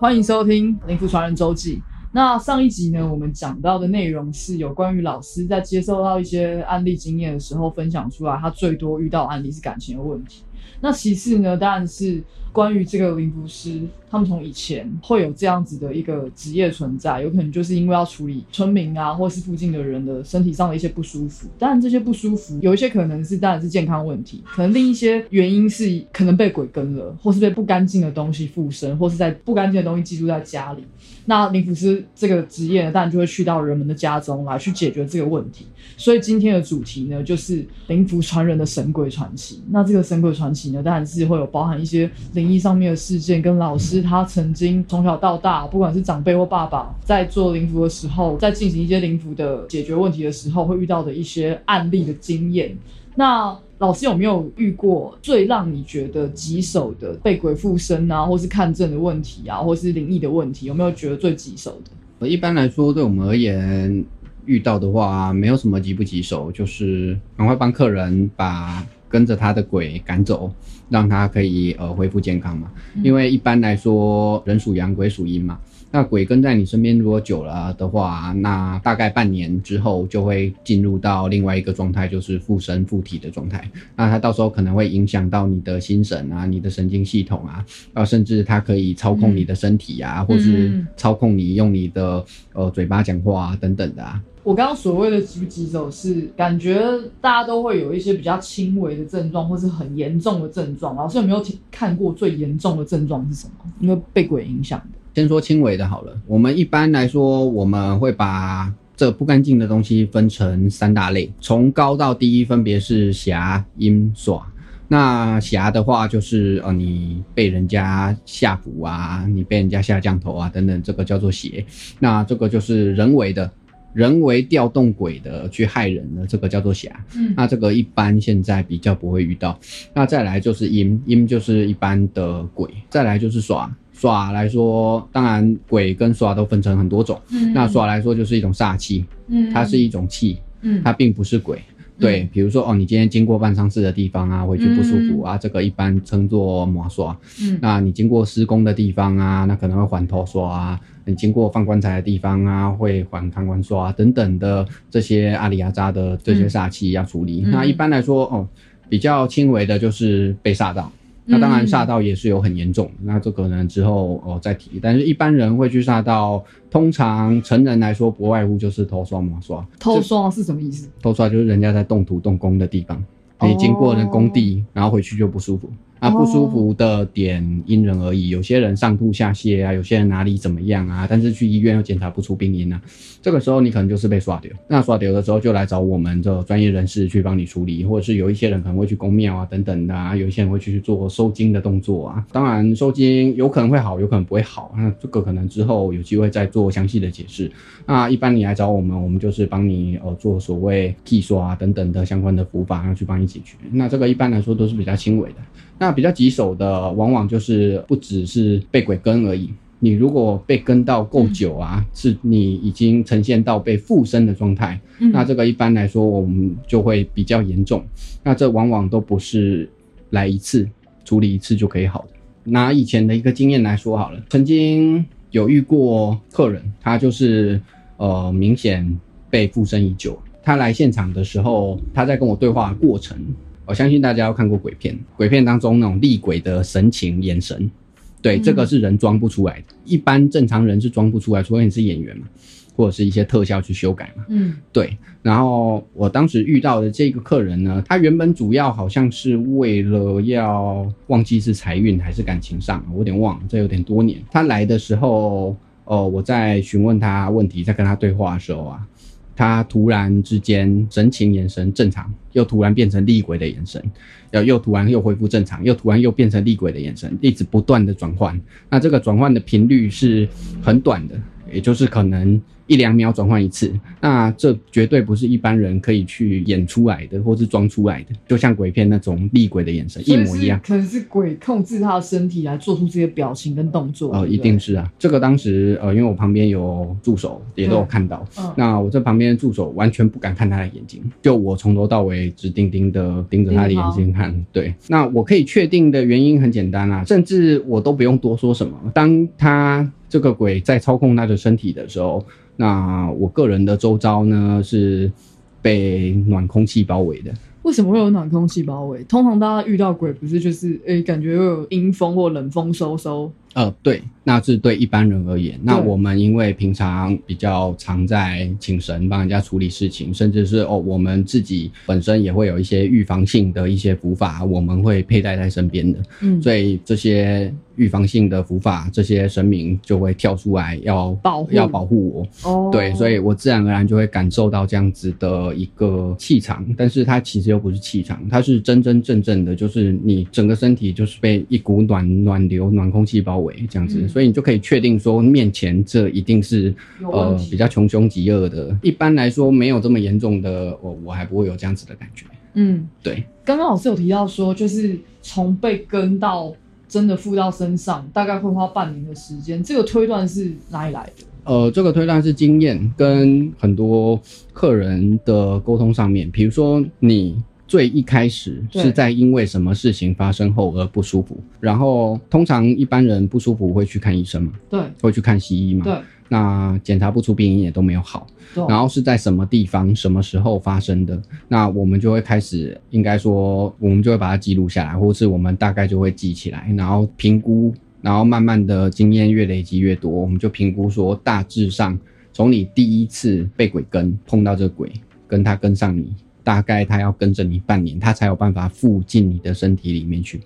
欢迎收听《灵符传人周记》。那上一集呢，我们讲到的内容是有关于老师在接受到一些案例经验的时候，分享出来他最多遇到案例是感情的问题。那其次呢，当然是关于这个灵符师，他们从以前会有这样子的一个职业存在，有可能就是因为要处理村民啊，或是附近的人的身体上的一些不舒服。当然，这些不舒服有一些可能是当然是健康问题，可能另一些原因是可能被鬼跟了，或是被不干净的东西附身，或是在不干净的东西寄住在家里。那灵符师这个职业呢，当然就会去到人们的家中来去解决这个问题。所以今天的主题呢，就是灵符传人的神鬼传奇。那这个神鬼传奇呢，当然是会有包含一些灵异上面的事件，跟老师他曾经从小到大，不管是长辈或爸爸，在做灵符的时候，在进行一些灵符的解决问题的时候，会遇到的一些案例的经验。那老师有没有遇过最让你觉得棘手的被鬼附身啊，或是看症的问题啊，或是灵异的问题？有没有觉得最棘手的？一般来说，对我们而言，遇到的话没有什么棘不棘手，就是赶快帮客人把跟着他的鬼赶走，让他可以呃恢复健康嘛。因为一般来说，人属阳，鬼属阴嘛。那鬼跟在你身边如果久了的话，那大概半年之后就会进入到另外一个状态，就是附身附体的状态。那它到时候可能会影响到你的心神啊、你的神经系统啊，啊，甚至它可以操控你的身体啊，或是操控你用你的呃嘴巴讲话啊等等的啊。我刚刚所谓的急不急走，是感觉大家都会有一些比较轻微的症状，或是很严重的症状。老师有没有看过最严重的症状是什么？因为被鬼影响的。先说轻微的好了。我们一般来说，我们会把这不干净的东西分成三大类，从高到低分别是邪、阴、耍。那邪的话，就是呃你被人家下蛊啊，你被人家下降头啊等等，这个叫做邪。那这个就是人为的。人为调动鬼的去害人的，这个叫做侠。嗯，那这个一般现在比较不会遇到。那再来就是阴，阴就是一般的鬼。再来就是耍，耍来说，当然鬼跟耍都分成很多种。嗯，那耍来说就是一种煞气。嗯，它是一种气。嗯，它并不是鬼。对，比如说哦，你今天经过办丧事的地方啊，回去不舒服啊，这个一般称作麻刷。嗯，那你经过施工的地方啊，那可能会还头刷啊。你经过放棺材的地方啊，会还看棺刷啊等等的这些阿里阿扎的这些煞气要处理。那一般来说哦，比较轻微的就是被煞到。那当然，煞到也是有很严重，那这可能之后哦再提。但是一般人会去煞到，通常成人来说不外乎就是偷刷、抹刷。偷刷是什么意思？偷刷就是人家在动土动工的地方，你经过了工地，然后回去就不舒服。啊，不舒服的点因人而异，有些人上吐下泻啊，有些人哪里怎么样啊，但是去医院又检查不出病因啊，这个时候你可能就是被刷掉。那刷掉的时候就来找我们这专业人士去帮你处理，或者是有一些人可能会去公庙啊等等的啊，有一些人会去做收金的动作啊。当然收金有可能会好，有可能不会好，那这个可能之后有机会再做详细的解释。那一般你来找我们，我们就是帮你呃做所谓剃刷啊等等的相关的服法，要去帮你解决。那这个一般来说都是比较轻微的。那比较棘手的，往往就是不只是被鬼跟而已。你如果被跟到够久啊，是你已经呈现到被附身的状态，那这个一般来说我们就会比较严重。那这往往都不是来一次处理一次就可以好的。拿以前的一个经验来说好了，曾经有遇过客人，他就是呃明显被附身已久。他来现场的时候，他在跟我对话过程。我相信大家都看过鬼片，鬼片当中那种厉鬼的神情、眼神，对，这个是人装不出来的，一般正常人是装不出来，除非你是演员嘛，或者是一些特效去修改嘛。嗯，对。然后我当时遇到的这个客人呢，他原本主要好像是为了要忘记是财运还是感情上，我有点忘了，这有点多年。他来的时候，哦，我在询问他问题，在跟他对话的时候啊。他突然之间神情眼神正常，又突然变成厉鬼的眼神，又又突然又恢复正常，又突然又变成厉鬼的眼神，一直不断的转换。那这个转换的频率是很短的，也就是可能一两秒转换一次，那这绝对不是一般人可以去演出来的，或是装出来的，就像鬼片那种厉鬼的眼神一模一样。可能是鬼控制他的身体来做出这些表情跟动作。呃，一定是啊，这个当时呃，因为我旁边有助手，也都有看到。嗯。那我这旁边的助手完全不敢看他的眼睛，就我从头到尾直盯盯的盯着他的眼睛看。对。那我可以确定的原因很简单啊，甚至我都不用多说什么。当他这个鬼在操控他的身体的时候。那我个人的周遭呢是被暖空气包围的。为什么会有暖空气包围？通常大家遇到鬼不是就是诶，感觉有阴风或冷风嗖嗖。呃，对，那是对一般人而言。那我们因为平常比较常在请神帮人家处理事情，甚至是哦，我们自己本身也会有一些预防性的一些符法，我们会佩戴在身边的。嗯，所以这些预防性的符法，这些神明就会跳出来要保要保护我。哦，对，所以我自然而然就会感受到这样子的一个气场，但是它其实又不是气场，它是真真正正的，就是你整个身体就是被一股暖暖流、暖空气包。围这样子，所以你就可以确定说，面前这一定是呃比较穷凶极恶的。一般来说，没有这么严重的，我我还不会有这样子的感觉。嗯，对。刚刚老师有提到说，就是从被跟到真的附到身上，大概会花半年的时间。这个推断是哪里来的？呃，这个推断是经验跟很多客人的沟通上面，比如说你。最一开始是在因为什么事情发生后而不舒服，然后通常一般人不舒服会去看医生嘛，对，会去看西医嘛，对，那检查不出病因也都没有好，然后是在什么地方、什么时候发生的，那我们就会开始，应该说我们就会把它记录下来，或是我们大概就会记起来，然后评估，然后慢慢的经验越累积越多，我们就评估说大致上从你第一次被鬼跟碰到这个鬼，跟他跟上你。大概他要跟着你半年，他才有办法附进你的身体里面去。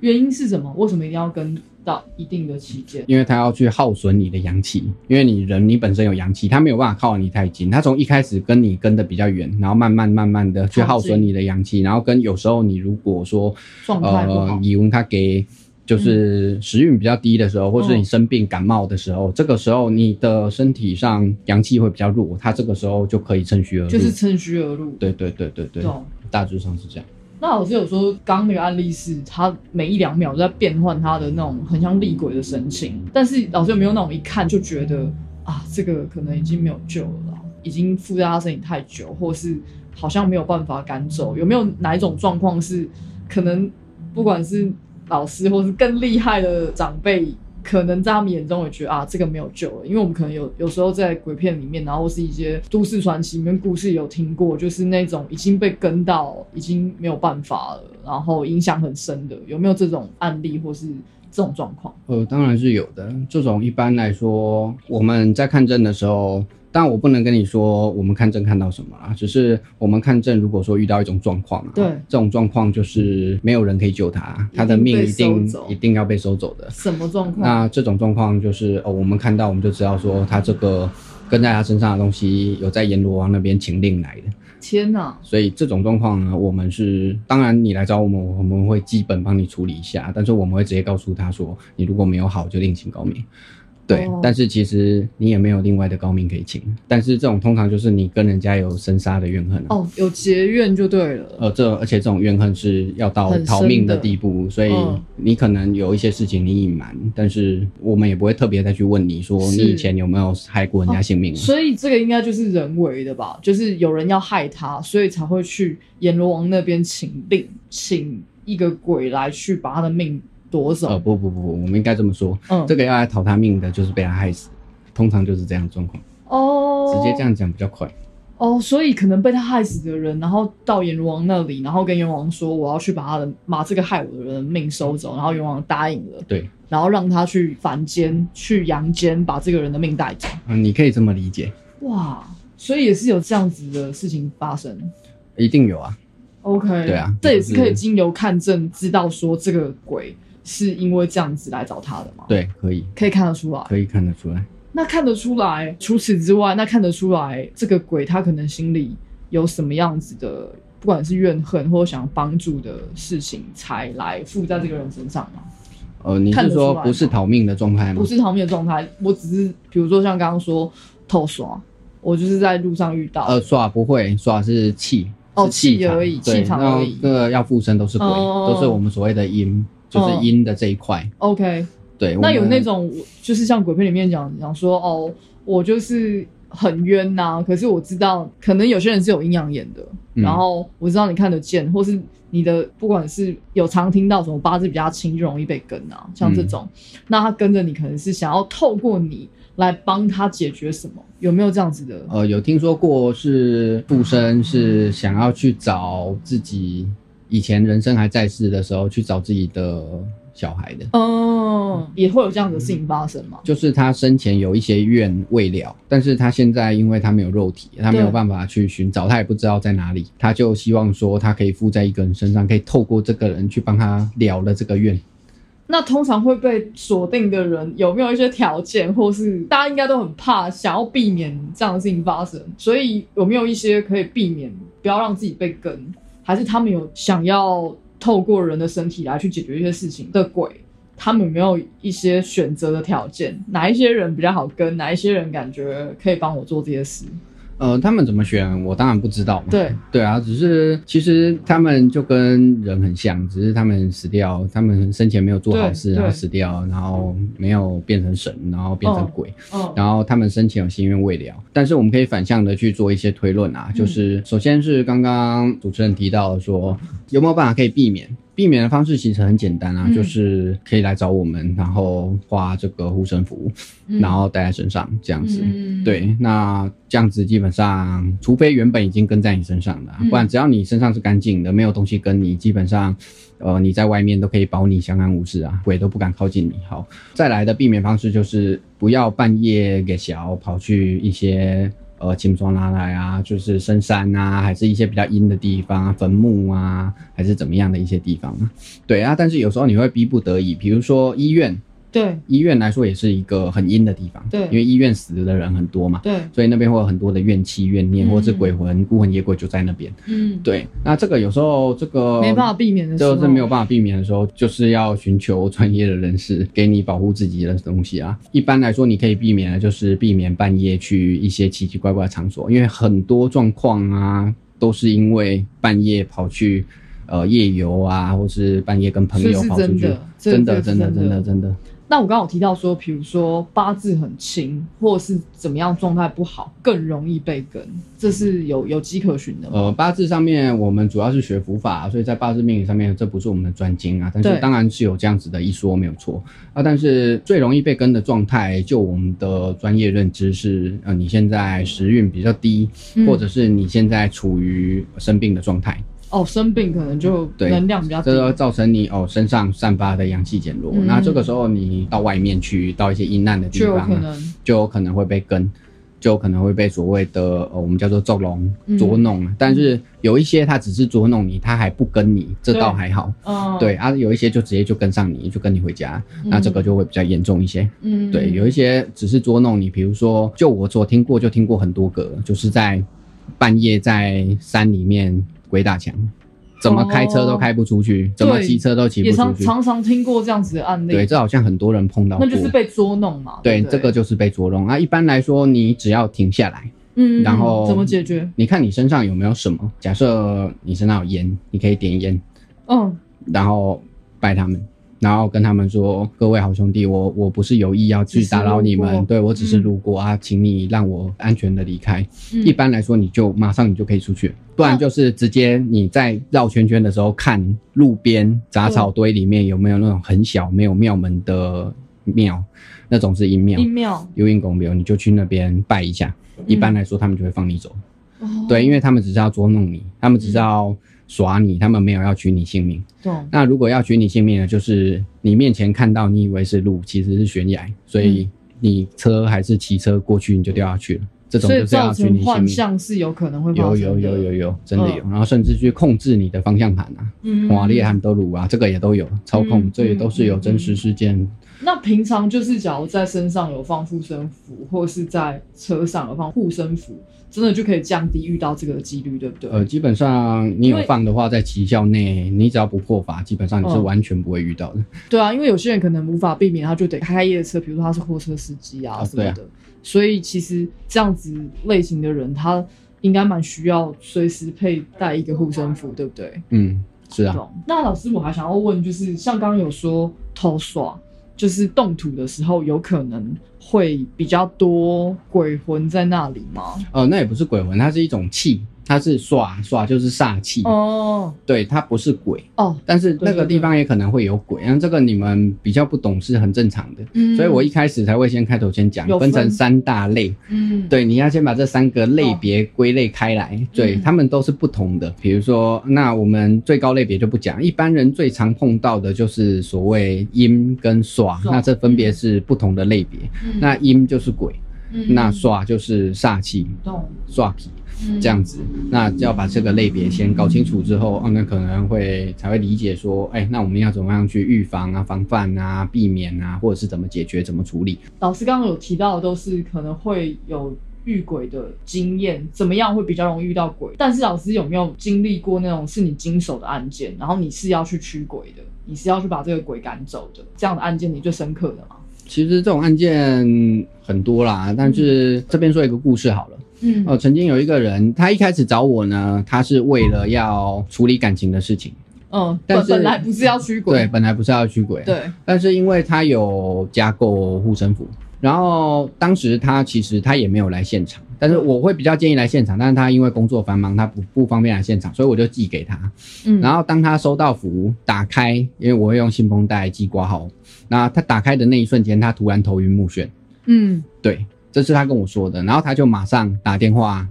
原因是什么？为什么一定要跟到一定的期间？因为他要去耗损你的阳气。因为你人你本身有阳气，他没有办法靠你太近。他从一开始跟你跟的比较远，然后慢慢慢慢的去耗损你的阳气，然后跟有时候你如果说呃，以为他给。就是时运比较低的时候，或是你生病感冒的时候，这个时候你的身体上阳气会比较弱，它这个时候就可以趁虚而入。就是趁虚而入。对对对对对，大致上是这样。那老师有说，刚那个案例是他每一两秒都在变换他的那种很像厉鬼的神情，但是老师有没有那种一看就觉得啊，这个可能已经没有救了，已经附在他身体太久，或是好像没有办法赶走？有没有哪一种状况是可能不管是？老师，或是更厉害的长辈，可能在他们眼中也觉得啊，这个没有救了。因为我们可能有有时候在鬼片里面，然后是一些都市传奇里面故事有听过，就是那种已经被跟到已经没有办法了，然后影响很深的，有没有这种案例或是这种状况？呃，当然是有的。这种一般来说，我们在看证的时候。但我不能跟你说我们看证看到什么啦，只是我们看证，如果说遇到一种状况啊，对，这种状况就是没有人可以救他，他的命一定一定要被收走的。什么状况？那这种状况就是哦，我们看到我们就知道说他这个跟在他身上的东西有在阎罗王那边请令来的。天哪！所以这种状况呢，我们是当然你来找我们，我们会基本帮你处理一下，但是我们会直接告诉他说，你如果没有好，就另请高明。对，但是其实你也没有另外的高明可以请。但是这种通常就是你跟人家有生杀的怨恨哦，有结怨就对了。呃，这而且这种怨恨是要到逃命的地步，所以你可能有一些事情你隐瞒，但是我们也不会特别再去问你说你以前有没有害过人家性命。所以这个应该就是人为的吧？就是有人要害他，所以才会去阎罗王那边请令，请一个鬼来去把他的命。多少？呃，不不不，我们应该这么说，嗯，这个要来讨他命的，就是被他害死，通常就是这样状况。哦，直接这样讲比较快。哦，所以可能被他害死的人，然后到阎王那里，然后跟阎王说，我要去把他的把这个害我的人的命收走，然后阎王答应了，对，然后让他去凡间、去阳间把这个人的命带走。嗯，你可以这么理解。哇，所以也是有这样子的事情发生。一定有啊。OK，对啊，这也是可以经由看证知道说这个鬼。是因为这样子来找他的吗？对，可以，可以看得出来，可以看得出来。那看得出来，除此之外，那看得出来，这个鬼他可能心里有什么样子的，不管是怨恨或者想帮助的事情，才来附在这个人身上吗？呃，你是说不是逃命的状态吗？不是逃命的状态，我只是比如说像刚刚说偷耍，我就是在路上遇到。呃，耍不会，耍是气，哦气而已，气场而已这个要附身都是鬼，哦都是我们所谓的阴，就是阴的这一块。OK，对，那有那种就是像鬼片里面讲讲说，哦，我就是很冤呐、可是我知道可能有些人是有阴阳眼的，嗯。然后我知道你看得见，或是你的不管是有常听到什么八字比较轻就容易被跟啊，像这种，那他跟着你可能是想要透过你来帮他解决什么，有没有这样子的？呃，有听说过是附身是想要去找自己以前人生还在世的时候去找自己的小孩的。嗯，也会有这样的事情发生吗？就是他生前有一些愿未了，但是他现在因为他没有肉体，他没有对办法去寻找，他也不知道在哪里，他就希望说他可以附在一个人身上，可以透过这个人去帮他了了这个愿。那通常会被锁定的人有没有一些条件，或是大家应该都很怕，想要避免这样的事情发生，所以有没有一些可以避免，不要让自己被跟，还是他们有想要透过人的身体来去解决一些事情的鬼？他们没有一些选择的条件？哪一些人比较好跟？哪一些人感觉可以帮我做这些事？呃，他们怎么选，我当然不知道嘛。对，对啊，只是其实他们就跟人很像，只是他们死掉，他们生前没有做好事，对然后死掉，然后没有变成神，然后变成哦鬼，嗯，然后他们生前有心愿未了。但是我们可以反向的去做一些推论嗯啊，就是首先是刚刚主持人提到说，有没有办法可以避免？避免的方式其实很简单啊，嗯就是可以来找我们，然后画这个护身符，嗯然后带在身上这样子。嗯，对，那这样子基本上，除非原本已经跟在你身上的啊、嗯不然只要你身上是干净的，没有东西跟你，基本上，呃，你在外面都可以保你相安无事啊，鬼都不敢靠近你。好，再来的避免方式就是不要半夜给小跑去一些。呃，青松拉来啊，就是深山啊，还是一些比较阴的地方啊，坟墓啊，还是怎么样的一些地方啊？对啊，但是有时候你会逼不得已，比如说医院，对。医院来说也是一个很阴的地方，对。因为医院死的人很多嘛，对，所以那边会有很多的怨气、怨念，嗯。或者是鬼魂、孤魂野鬼就在那边。嗯，对，那这个有时候这个没办法避免的时候，就是没有办法避免的时候，就是要寻求专业的人士给你保护自己的东西啊。一般来说，你可以避免的就是避免半夜去一些奇奇怪怪的场所，因为很多状况啊，都是因为半夜跑去呃夜游啊，或是半夜跟朋友跑出去。真的，真的真的真真的的真的。那我刚刚有提到说，比如说八字很轻，或者是怎么样状态不好，更容易被跟，这是有有迹可循的吗？呃，八字上面我们主要是学符法，所以在八字命理上面，这不是我们的专精啊。但是当然是有这样子的一说，没有错啊。但是最容易被跟的状态，就我们的专业认知是，呃，你现在时运比较低，嗯或者是你现在处于生病的状态，哦，生病可能就对能量比较低这，个造成你哦身上散发的阳气减弱。嗯那这个时候你到外面去，到一些阴暗的地方、就有可能会被跟，就有可能会被所谓的呃我们叫做纵容嗯捉弄。但是有一些他只是捉弄你，他还不跟你，这倒还好。嗯，对啊，有一些就直接就跟上你，就跟你回家，那这个就会比较严重一些。嗯，对，有一些只是捉弄你，比如说，就我所听过，就听过很多个，就是在半夜在山里面鬼打墙，怎么开车都开不出去，怎么骑车都骑不出去。常常常听过这样子的案例，对，这好像很多人碰到过。那就是被捉弄嘛，对，不这个就是被捉弄啊。一般来说，你只要停下来，嗯，然后怎么解决？你看你身上有没有什么？假设你身上有烟，你可以点烟，嗯，然后拜他们，然后跟他们说：“各位好兄弟，我我不是有意要去打扰你们，对我只是嗯路过啊，请你让我安全的离开。嗯一般来说，你就马上你就可以出去，不然就是直接你在绕圈圈的时候看路边杂草堆里面有没有那种很小没有庙门的庙，那种是阴庙阴。庙，有阴公庙，你就去那边拜一下。一般来说，他们就会放你走。哦对，因为他们只是要捉弄你，他们只是要耍你，他们没有要取你性命。懂，那如果要取你性命呢，就是你面前看到你以为是路，其实是悬崖，所以你车还是骑车过去，你就掉下去了。这种就是要造成幻取你性命。象是有可能会有有有有有，真的有，然后甚至去控制你的方向盘啊，嗯，瓦列和德鲁啊，这个也都有操控，嗯这也都是有真实事件那平常就是，假如在身上有放护身符，或是在车上有放护身符，真的就可以降低遇到这个的几率，对不对？呃，基本上你有放的话，在骑校内，你只要不破法，基本上你是嗯完全不会遇到的。对啊，因为有些人可能无法避免，他就得开开夜车，比如说他是货车司机啊啊什么的，所以其实这样子类型的人，他应该蛮需要随时佩戴一个护身符，对不对？嗯，是啊，那老师，我还想要问，就是像刚刚有说偷耍，就是动土的时候，有可能会比较多鬼魂在那里吗？呃，那也不是鬼魂，它是一种气，它是耍耍就是煞气，哦。对，它不是鬼，哦，但是那个地方也可能会有鬼，那这个你们比较不懂是很正常的。嗯。所以我一开始才会先开头先讲有，分。成三大类。嗯。对，你要先把这三个类别归类开来，对，嗯。他们都是不同的。比如说，那我们最高类别就不讲，一般人最常碰到的就是所谓阴跟耍，那这分别是不同的类别。嗯。那阴就是鬼，嗯。那耍就是煞气，懂。耍气嗯这样子。那要把这个类别先搞清楚之后，哦，那可能会才会理解说，哎，那我们要怎么样去预防啊、防范啊、避免啊，或者是怎么解决、怎么处理。老师刚刚有提到的都是可能会有遇鬼的经验，怎么样会比较容易遇到鬼？但是老师有没有经历过那种是你经手的案件，然后你是要去驱鬼的，你是要去把这个鬼赶走的，这样的案件你最深刻的吗？其实这种案件很多啦，但是这边说一个故事好了。嗯。哦，曾经有一个人，他一开始找我呢，他是为了要处理感情的事情。嗯，但是本本来不是要驱鬼，对，本来不是要驱鬼，，对，但是因为他有加购护身符，然后当时他其实他也没有来现场，但是我会比较建议来现场，但是他因为工作繁忙，他不不方便来现场，所以我就寄给他。嗯，然后当他收到符打开，因为我会用信封袋寄挂号，那他打开的那一瞬间，他突然头晕目眩，嗯。对，这是他跟我说的，然后他就马上打电话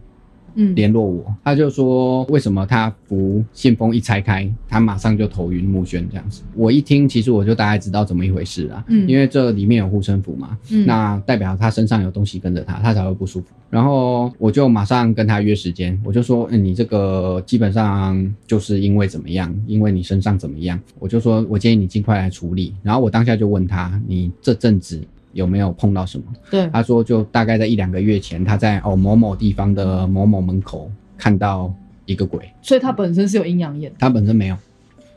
嗯，联络我，他就说为什么他服信封一拆开，他马上就头晕目眩这样子。我一听，其实我就大概知道怎么一回事啊，嗯因为这里面有护身符嘛，嗯那代表他身上有东西跟着他，他才会不舒服。然后我就马上跟他约时间，我就说，嗯，你这个基本上就是因为怎么样，因为你身上怎么样，我就说我建议你尽快来处理。然后我当下就问他，你这阵子有没有碰到什么？对，他说就大概在一两个月前，他在哦某某地方的某某门口看到一个鬼，所以他本身是有阴阳眼，他本身没有。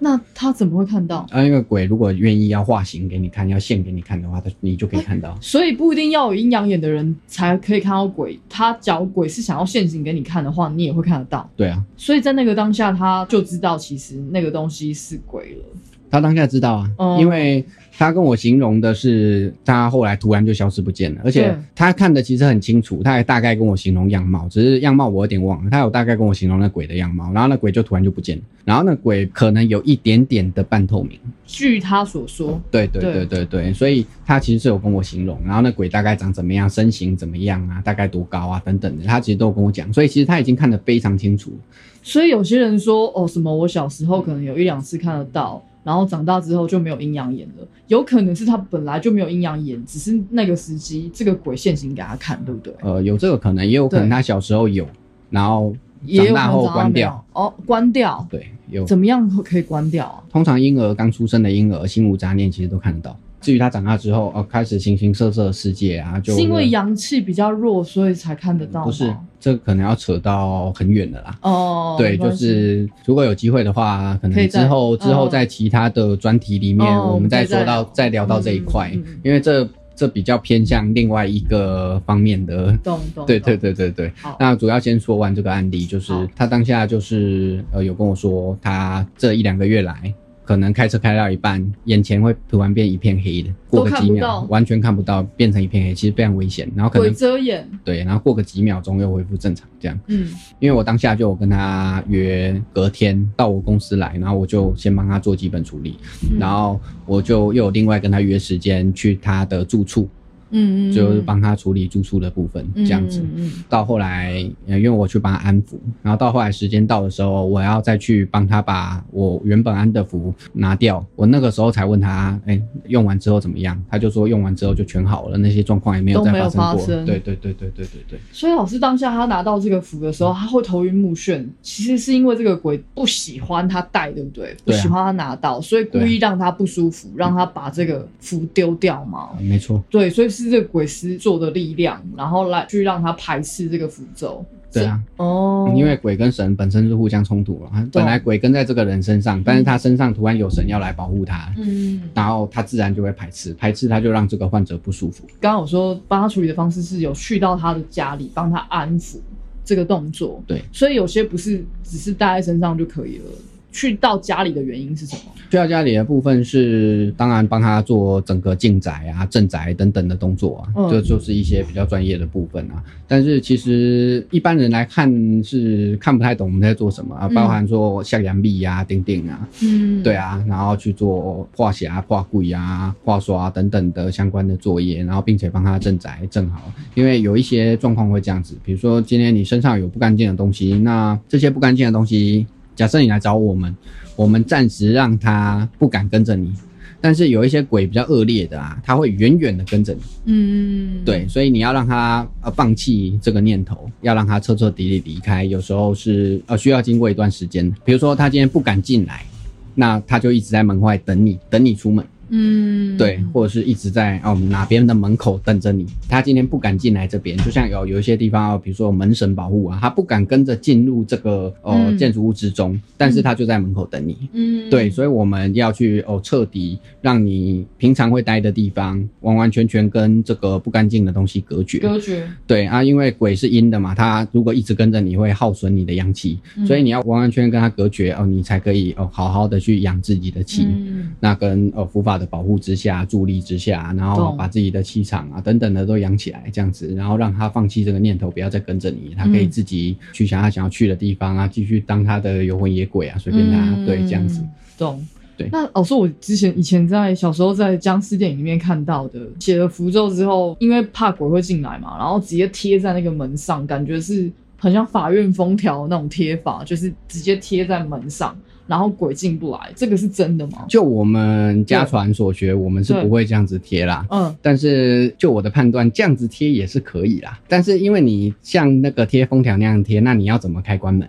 那他怎么会看到？啊，那个鬼如果愿意要化形给你看，要现给你看的话，他你就可以看到。所以不一定要有阴阳眼的人才可以看到鬼，他假如鬼是想要现形给你看的话，你也会看得到。对啊，所以在那个当下，他就知道其实那个东西是鬼了。他当下知道啊，哦因为他跟我形容的是他后来突然就消失不见了，而且他看的其实很清楚，他还大概跟我形容样貌，只是样貌我有点忘了，他有大概跟我形容那鬼的样貌，然后那鬼就突然就不见了，然后那鬼可能有一点点的半透明。据他所说，对对对对对对，所以他其实是有跟我形容，然后那鬼大概长怎么样，身形怎么样啊，大概多高啊等等的，他其实都有跟我讲，所以其实他已经看得非常清楚。所以有些人说哦什么我小时候可能有一两次看得到，然后长大之后就没有阴阳眼了，有可能是他本来就没有阴阳眼，只是那个时机这个鬼现形给他看，对不对？呃，有这个可能，也有可能他小时候有，然后长大后关掉。哦，关掉，对，有。怎么样可以关掉啊？通常婴儿刚出生的婴儿心无杂念，其实都看得到。至于他长大之后，哦，开始形形色色的世界啊，就是因为阳气比较弱，所以才看得到吗？不是这可能要扯到很远的啦。哦，对，就是如果有机会的话，可能之后之后嗯在其他的专题里面，哦我们再说到再聊到这一块嗯嗯嗯，因为这这比较偏向另外一个方面的。懂 懂，对对，对对对好，那主要先说完这个案例，就是他当下就是呃有跟我说，他这一两个月来，可能开车开到一半，眼前会突然变一片黑的，过个几秒完全看不到，变成一片黑，其实非常危险。然后可能遮眼，对，然后过个几秒钟又恢复正常这样。嗯因为我当下就有跟他约隔天到我公司来，然后我就先帮他做基本处理，嗯然后我就又有另外跟他约时间去他的住处，嗯嗯，就是帮他处理住宿的部分这样子。嗯嗯到后来，呃因为我去帮他安抚，然后到后来时间到的时候，我要再去帮他把我原本安的符拿掉。我那个时候才问他，哎、用完之后怎么样？他就说用完之后就全好了，那些状况也没有再发生过。发生对对对对对对对。所以老师当下他拿到这个符的时候，他会头晕目眩，其实是因为这个鬼不喜欢他戴，对不对？不喜欢他拿到，所以故意让他不舒服，让他把这个符丢掉嘛。呃没错，对，所以是这个鬼师做的力量，然后来去让他排斥这个符咒。对啊，哦，因为鬼跟神本身是互相冲突了。本来鬼跟在这个人身上，但是他身上突然有神要来保护他，嗯，然后他自然就会排斥，排斥他就让这个患者不舒服。刚刚我说帮他处理的方式是有去到他的家里帮他安抚这个动作，对，所以有些不是只是带在身上就可以了。去到家里的原因是什么？去到家里的部分是，当然帮他做整个进宅啊、镇宅等等的动作啊，嗯这就是一些比较专业的部分啊。但是其实一般人来看是看不太懂我们在做什么啊，嗯包含说像阳壁啊、钉钉啊，嗯对啊，然后去做画匣、画柜啊、画刷等等的相关的作业，然后并且帮他镇宅正好。因为有一些状况会这样子，比如说今天你身上有不干净的东西，那这些不干净的东西，假设你来找我们，我们暂时让他不敢跟着你。但是有一些鬼比较恶劣的啊，他会远远的跟着你，嗯，对，所以你要让他呃放弃这个念头，要让他彻彻底底离开。有时候是呃需要经过一段时间，比如说他今天不敢进来，那他就一直在门外等你，等你出门，嗯，对，或者是一直在哦哪边的门口等着你。他今天不敢进来这边，就像有有一些地方，哦比如说门神保护啊，他不敢跟着进入这个呃、嗯建筑物之中，但是他就在门口等你。嗯，对，所以我们要去哦，彻底让你平常会待的地方完完全全跟这个不干净的东西隔绝。隔绝，对啊，因为鬼是阴的嘛，他如果一直跟着你会耗损你的阳气，嗯所以你要完完全全跟他隔绝哦，你才可以哦好好的去养自己的气。嗯那跟哦佛法的保护之下、助力之下，然后把自己的气场啊等等的都养起来，这样子，然后让他放弃这个念头，不要再跟着你，他可以嗯自己去想他想要去的地方啊，继续当他的游魂野鬼啊，随便他，嗯对，这样子。懂。对那老师，我之前以前在小时候在僵尸电影里面看到的，写了符咒之后，因为怕鬼会进来嘛，然后直接贴在那个门上，感觉是很像法院封条那种贴法，就是直接贴在门上，然后鬼进不来，这个是真的吗？就我们家传所学，我们是不会这样子贴啦。嗯但是就我的判断，这样子贴也是可以啦。但是因为你像那个贴封条那样贴，那你要怎么开关门？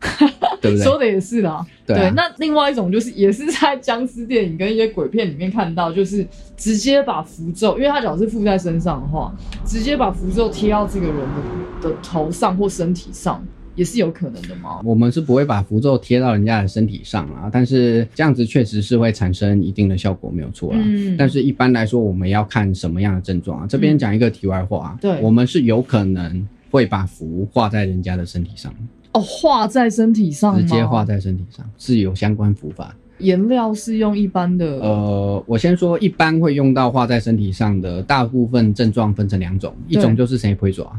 对不对？说的也是啦。对啊那另外一种就是也是在僵尸电影跟一些鬼片里面看到，就是直接把符咒，因为他只要是附在身上的话，直接把符咒贴到这个人的的头上或身体上，也是有可能的吗？我们是不会把符咒贴到人家的身体上啊，但是这样子确实是会产生一定的效果，没有错啦。嗯但是一般来说，我们要看什么样的症状啊？这边讲一个题外话啊，对我们是有可能会把符画在人家的身体上，哦，画在身体上吗，直接画在身体上，是有相关符法。颜料是用一般的，呃，我先说，一般会用到画在身体上的，大部分症状分成两种，一种就是谁腿爪，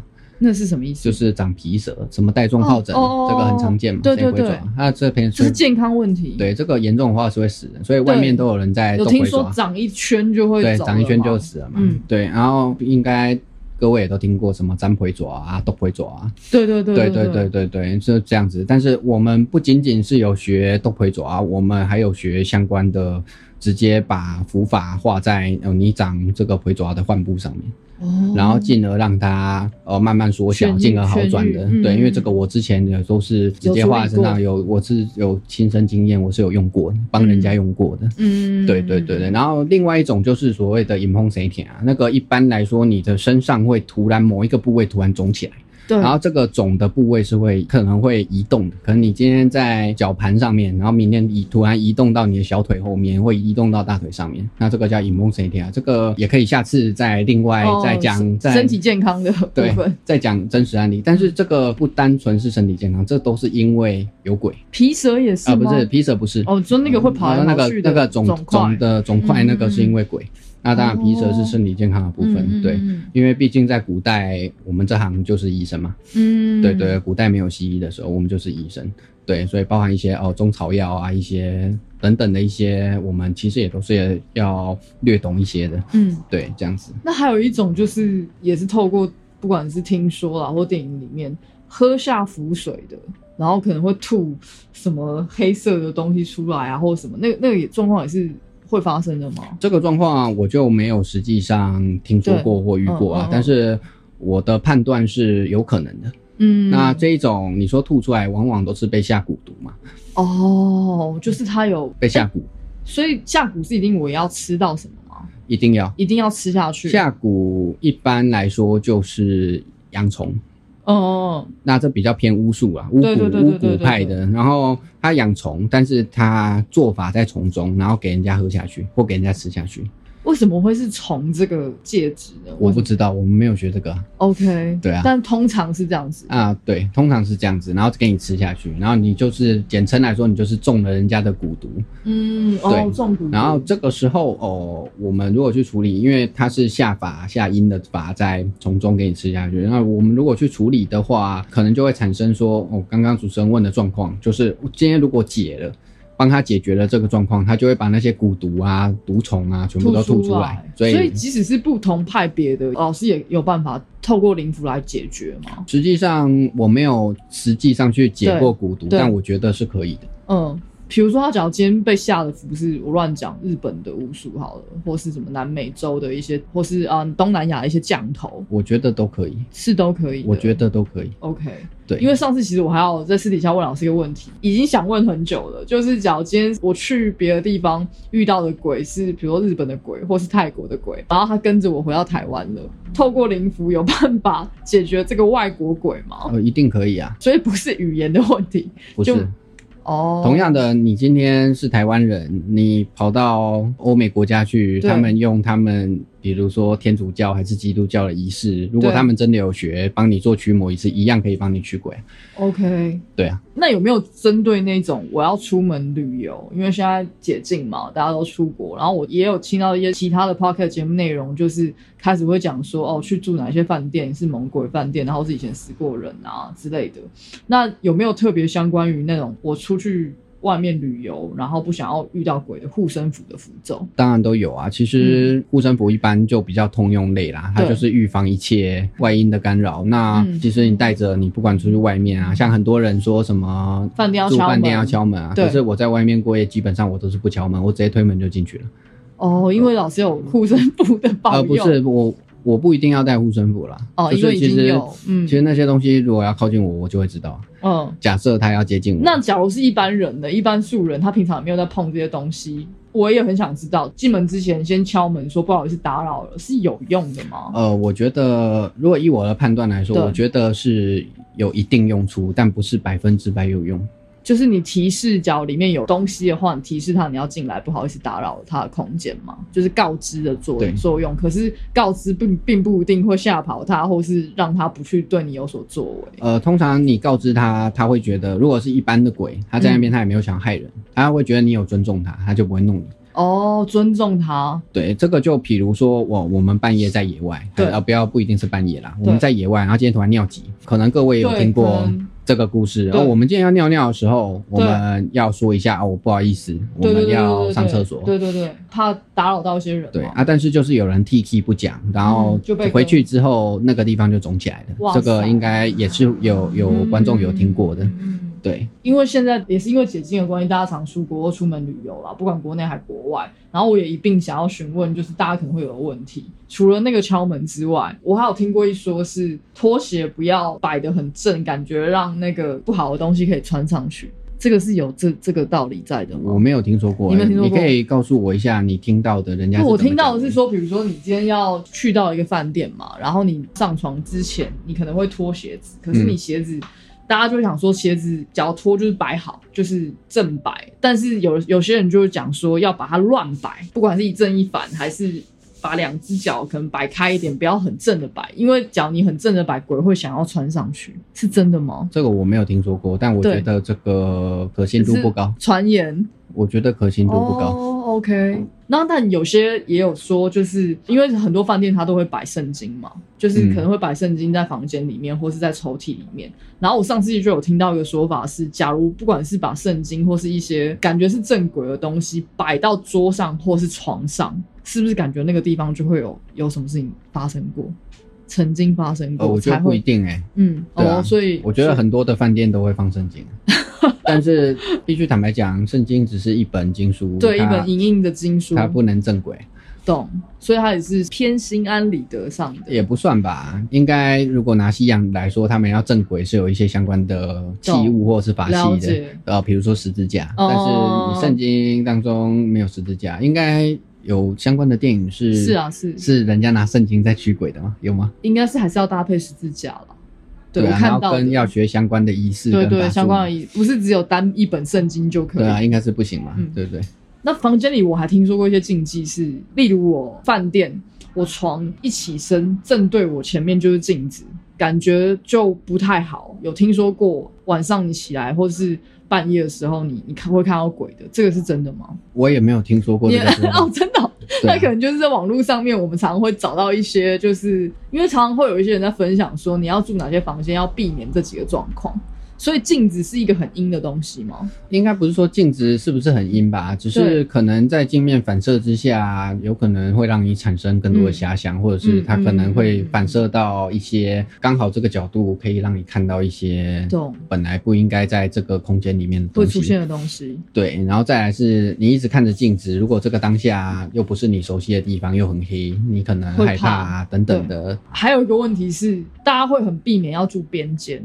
那是什么意思？就是长皮蛇，什么带状疱疹，这个很常见嘛，对对对谁腿爪，它这边就是健康问题。，对这个严重的话是会死人，所以外面都有人在有听说长一圈就会对，长一圈就死了嘛，嗯对，然后应该。各位也都听过什么占回爪啊、斗回爪啊，对对对对对对对对对，是这样子。但是我们不仅仅是有学斗回爪啊，我们还有学相关的，直接把符法画在呃你长这个回爪的患部上面。哦然后进而让它呃慢慢缩小，进而好转的。嗯对，因为这个我之前也都是直接画在身上，有我是有亲身经验，我是有用过的，帮人家用过的。嗯，对对对对，然后另外一种就是所谓的隐风谁舔啊，那个一般来说你的身上会突然某一个部位突然肿起来，对，然后这个肿的部位是会可能会移动的，可能你今天在脚盘上面，然后明天移突然移动到你的小腿后面，会移动到大腿上面，那这个叫隐梦谁天啊？这个也可以下次再另外哦再讲，身体健康的部对分，，再讲真实案例。但是这个不单纯是身体健康，这都是因为有鬼皮蛇也是啊，不是皮蛇不是哦，就那个会跑来那个跑去的那个肿肿肿的肿块，嗯那个是因为鬼。那当然，皮蛇是身体健康的部分，对，因为毕竟在古代，我们这行就是医生嘛，嗯，对对，古代没有西医的时候，我们就是医生。对，所以包含一些哦中草药啊，一些等等的一些，我们其实也都是要略懂一些的。嗯，对，这样子。那还有一种就是也是透过不管是听说啦或电影里面喝下符水的，然后可能会吐什么黑色的东西出来啊，或者什么，那个那个也状况也是会发生的吗？这个状况我就没有实际上听说过或遇过啊，嗯嗯嗯但是我的判断是有可能的。嗯，那这一种你说吐出来，往往都是被下蛊毒嘛，哦，就是它有被下蛊所以下蛊是一定我要吃到什么吗？一定要一定要吃下去。下蛊，一般来说就是洋葱。嗯嗯那这比较偏巫术啊，巫蛊巫蛊派的。然后他养虫，但是他做法在虫中，然后给人家喝下去或给人家吃下去。嗯，为什么会是虫这个介质呢？我不知道，我们没有学这个啊 OK，对啊但通常是这样子。啊。对，通常是这样子，然后给你吃下去，然后你就是简称来说，你就是中了人家的蛊毒。嗯，哦，对中毒。然后这个时候哦，我们如果去处理，因为它是下法下阴的法在从中给你吃下去，那我们如果去处理的话，可能就会产生说，哦，刚刚主持人问的状况，就是今天如果解了。帮他解决了这个状况，他就会把那些蛊毒啊、毒虫啊全部都吐出来。所所以即使是不同派别的老师，也有办法透过灵符来解决吗？实际上我没有实际上去解过蛊毒，但我觉得是可以的。嗯，比如说他假如今天被下的符是我乱讲日本的巫术好了，或是什么南美洲的一些，或是啊、东南亚的一些降头，我觉得都可以，是都可以。我觉得都可以。OK。对，因为上次其实我还要在私底下问老师一个问题，已经想问很久了，就是假如今天我去别的地方遇到的鬼是，比如说日本的鬼或是泰国的鬼，然后他跟着我回到台湾了，透过灵符有办法解决这个外国鬼吗？呃，一定可以啊，所以不是语言的问题不是就。哦。同样的，你今天是台湾人，你跑到欧美国家去，他们用他们，比如说天主教还是基督教的仪式，如果他们真的有学，帮你做驱魔仪式，一样可以帮你驱鬼。OK，对啊，那有没有针对那种我要出门旅游？因为现在解禁嘛，大家都出国，然后我也有听到一些其他的 podcast 节目内容，就是开始会讲说哦，去住哪些饭店是猛鬼饭店，然后是以前死过人啊之类的。那有没有特别相关于那种我出去外面旅游，然后不想要遇到鬼的护身符的符咒？当然都有啊。其实护身符一般就比较通用类啦，它就是预防一切外因的干扰。那嗯其实你带着，你不管出去外面啊，像很多人说什么饭店要敲门住饭店要敲门啊，可是我在外面过夜，基本上我都是不敲门，我直接推门就进去了。哦，因为老师有护身符的保呃，佑，不是我，我不一定要带护身符啦。哦，就因为其实经有，嗯其实那些东西如果要靠近我，我就会知道。嗯。假设他要接近我，那假如是一般人的一般素人，他平常没有在碰这些东西，我也很想知道，进门之前先敲门说不好意思打扰了，是有用的吗？呃，我觉得如果以我的判断来说，我觉得是有一定用处，但不是百分之百有用。就是你提示，角里面有东西的话，你提示他你要进来，不好意思打扰了他的空间嘛，就是告知的作作用。可是告知并并不一定会吓跑他，或是让他不去对你有所作为。呃，通常你告知他，他会觉得，如果是一般的鬼，他在那边他也没有想害人，他会觉得你有尊重他，他就不会弄你。哦，尊重他，对，这个就比如说我我们半夜在野外，对啊，不要不一定是半夜啦，我们在野外，然后今天突然尿急，可能各位有听过这个故事。然后我们今天要尿尿的时候，我们要说一下哦，不好意思，我们要对上厕所。对对对，怕打扰到一些人。对啊，但是就是有人 T T 不讲，然后嗯就被回去之后那个地方就肿起来哇了。这个应该也是有有观众有听过的。对，因为现在也是因为解禁的关系，大家常出国或出门旅游啦，不管国内还国外。然后我也一并想要询问，就是大家可能会有的问题，除了那个敲门之外，我还有听过一说是拖鞋不要摆得很正，感觉让那个不好的东西可以穿上去。这个是有这这个道理在的吗？我没有听说过，你没有听说过可以告诉我一下你听到的人家是不，我听到的是说，比如说你今天要去到一个饭店嘛，然后你上床之前，你可能会脱鞋子，可是你嗯鞋子，大家就想说鞋子脚脱就是摆好，就是正摆，但是有有些人就是讲说要把它乱摆，不管是一正一反，还是把两只脚可能摆开一点，不要很正的摆，因为脚你很正的摆，鬼会想要穿上去，是真的吗？这个我没有听说过，但我觉得这个可信度不高，传言我觉得可信度不高。哦 OK，那但有些也有说，就是因为很多饭店它都会摆圣经嘛，就是可能会摆圣经在房间里面，或是在抽屉里面。然后我上次就有听到一个说法是，假如不管是把圣经或是一些感觉是正轨的东西摆到桌上或是床上，是不是感觉那个地方就会有有什么事情发生过？曾经发生过，呃，我觉得不一定哎、嗯，对啊哦，所以我觉得很多的饭店都会放圣经，但是必须坦白讲，圣经只是一本经书，对一本影印的经书，它不能正轨，懂，所以它也是偏心安理得上的。也不算吧。应该如果拿西洋来说，他们要正轨是有一些相关的器物或是法器的，呃，比如说十字架，哦。但是你圣经当中没有十字架，应该有相关的电影是是啊，是是人家拿圣经在驱鬼的吗？有吗？应该是还是要搭配十字架了。对，我啊，到跟要学相关的仪式对对相关的仪，不是只有单一本圣经就可以。对啊，应该是不行嘛，嗯对不对？那房间里我还听说过一些禁忌是，例如我饭店，我床一起身正对我前面就是镜子，感觉就不太好。有听说过晚上你起来或是半夜的时候你，你看会看到鬼的，这个是真的吗？我也没有听说过你这个说 哦，真的那可能就是在网络上面，我们常常会找到一些，就是因为常常会有一些人在分享说，你要住哪些房间，要避免这几个状况。所以镜子是一个很阴的东西吗？应该不是说镜子是不是很阴吧，只是可能在镜面反射之下，有可能会让你产生更多的遐想，或者是它可能会反射到一些刚好这个角度可以让你看到一些本来不应该在这个空间里面。会出现的东西。对，然后再来是你一直看着镜子，如果这个当下又不是你熟悉的地方，又很黑，你可能会害怕啊等等的。还有一个问题是，大家会很避免要住边间，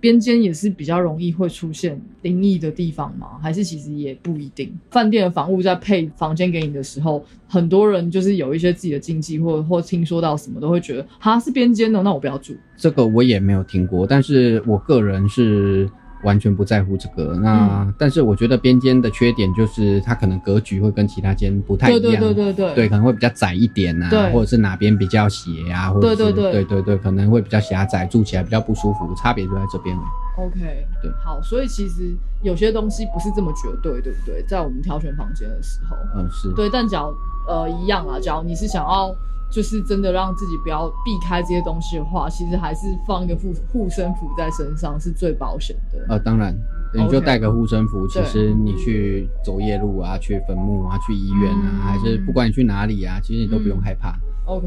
边间也是比较容易会出现灵异的地方吗？还是其实也不一定？饭店的房屋在配房间给你的时候，很多人就是有一些自己的禁忌，或或听说到什么都会觉得，哈是边间的，那我不要住。这个我也没有听过，但是我个人是完全不在乎这个。那、嗯。但是我觉得边间的缺点就是它可能格局会跟其他间不太一对样，对对对。对对可能会比较窄一点啊，对。或者是哪边比较斜啊，或者是对对。对对对对可能会比较狭窄，住起来比较不舒服，差别就在这边了。OK，对。好，所以其实有些东西不是这么绝对，对不对？在我们挑选房间的时候，嗯，是，对，但假如呃一样啊，假如你是想要就是真的让自己不要避开这些东西的话，其实还是放一个护护身符在身上是最保险的。呃，当然。你就带个护身符，其实你去走夜路啊，去坟墓啊，去医院啊，嗯还是不管你去哪里啊，其实你都不用嗯害怕。OK，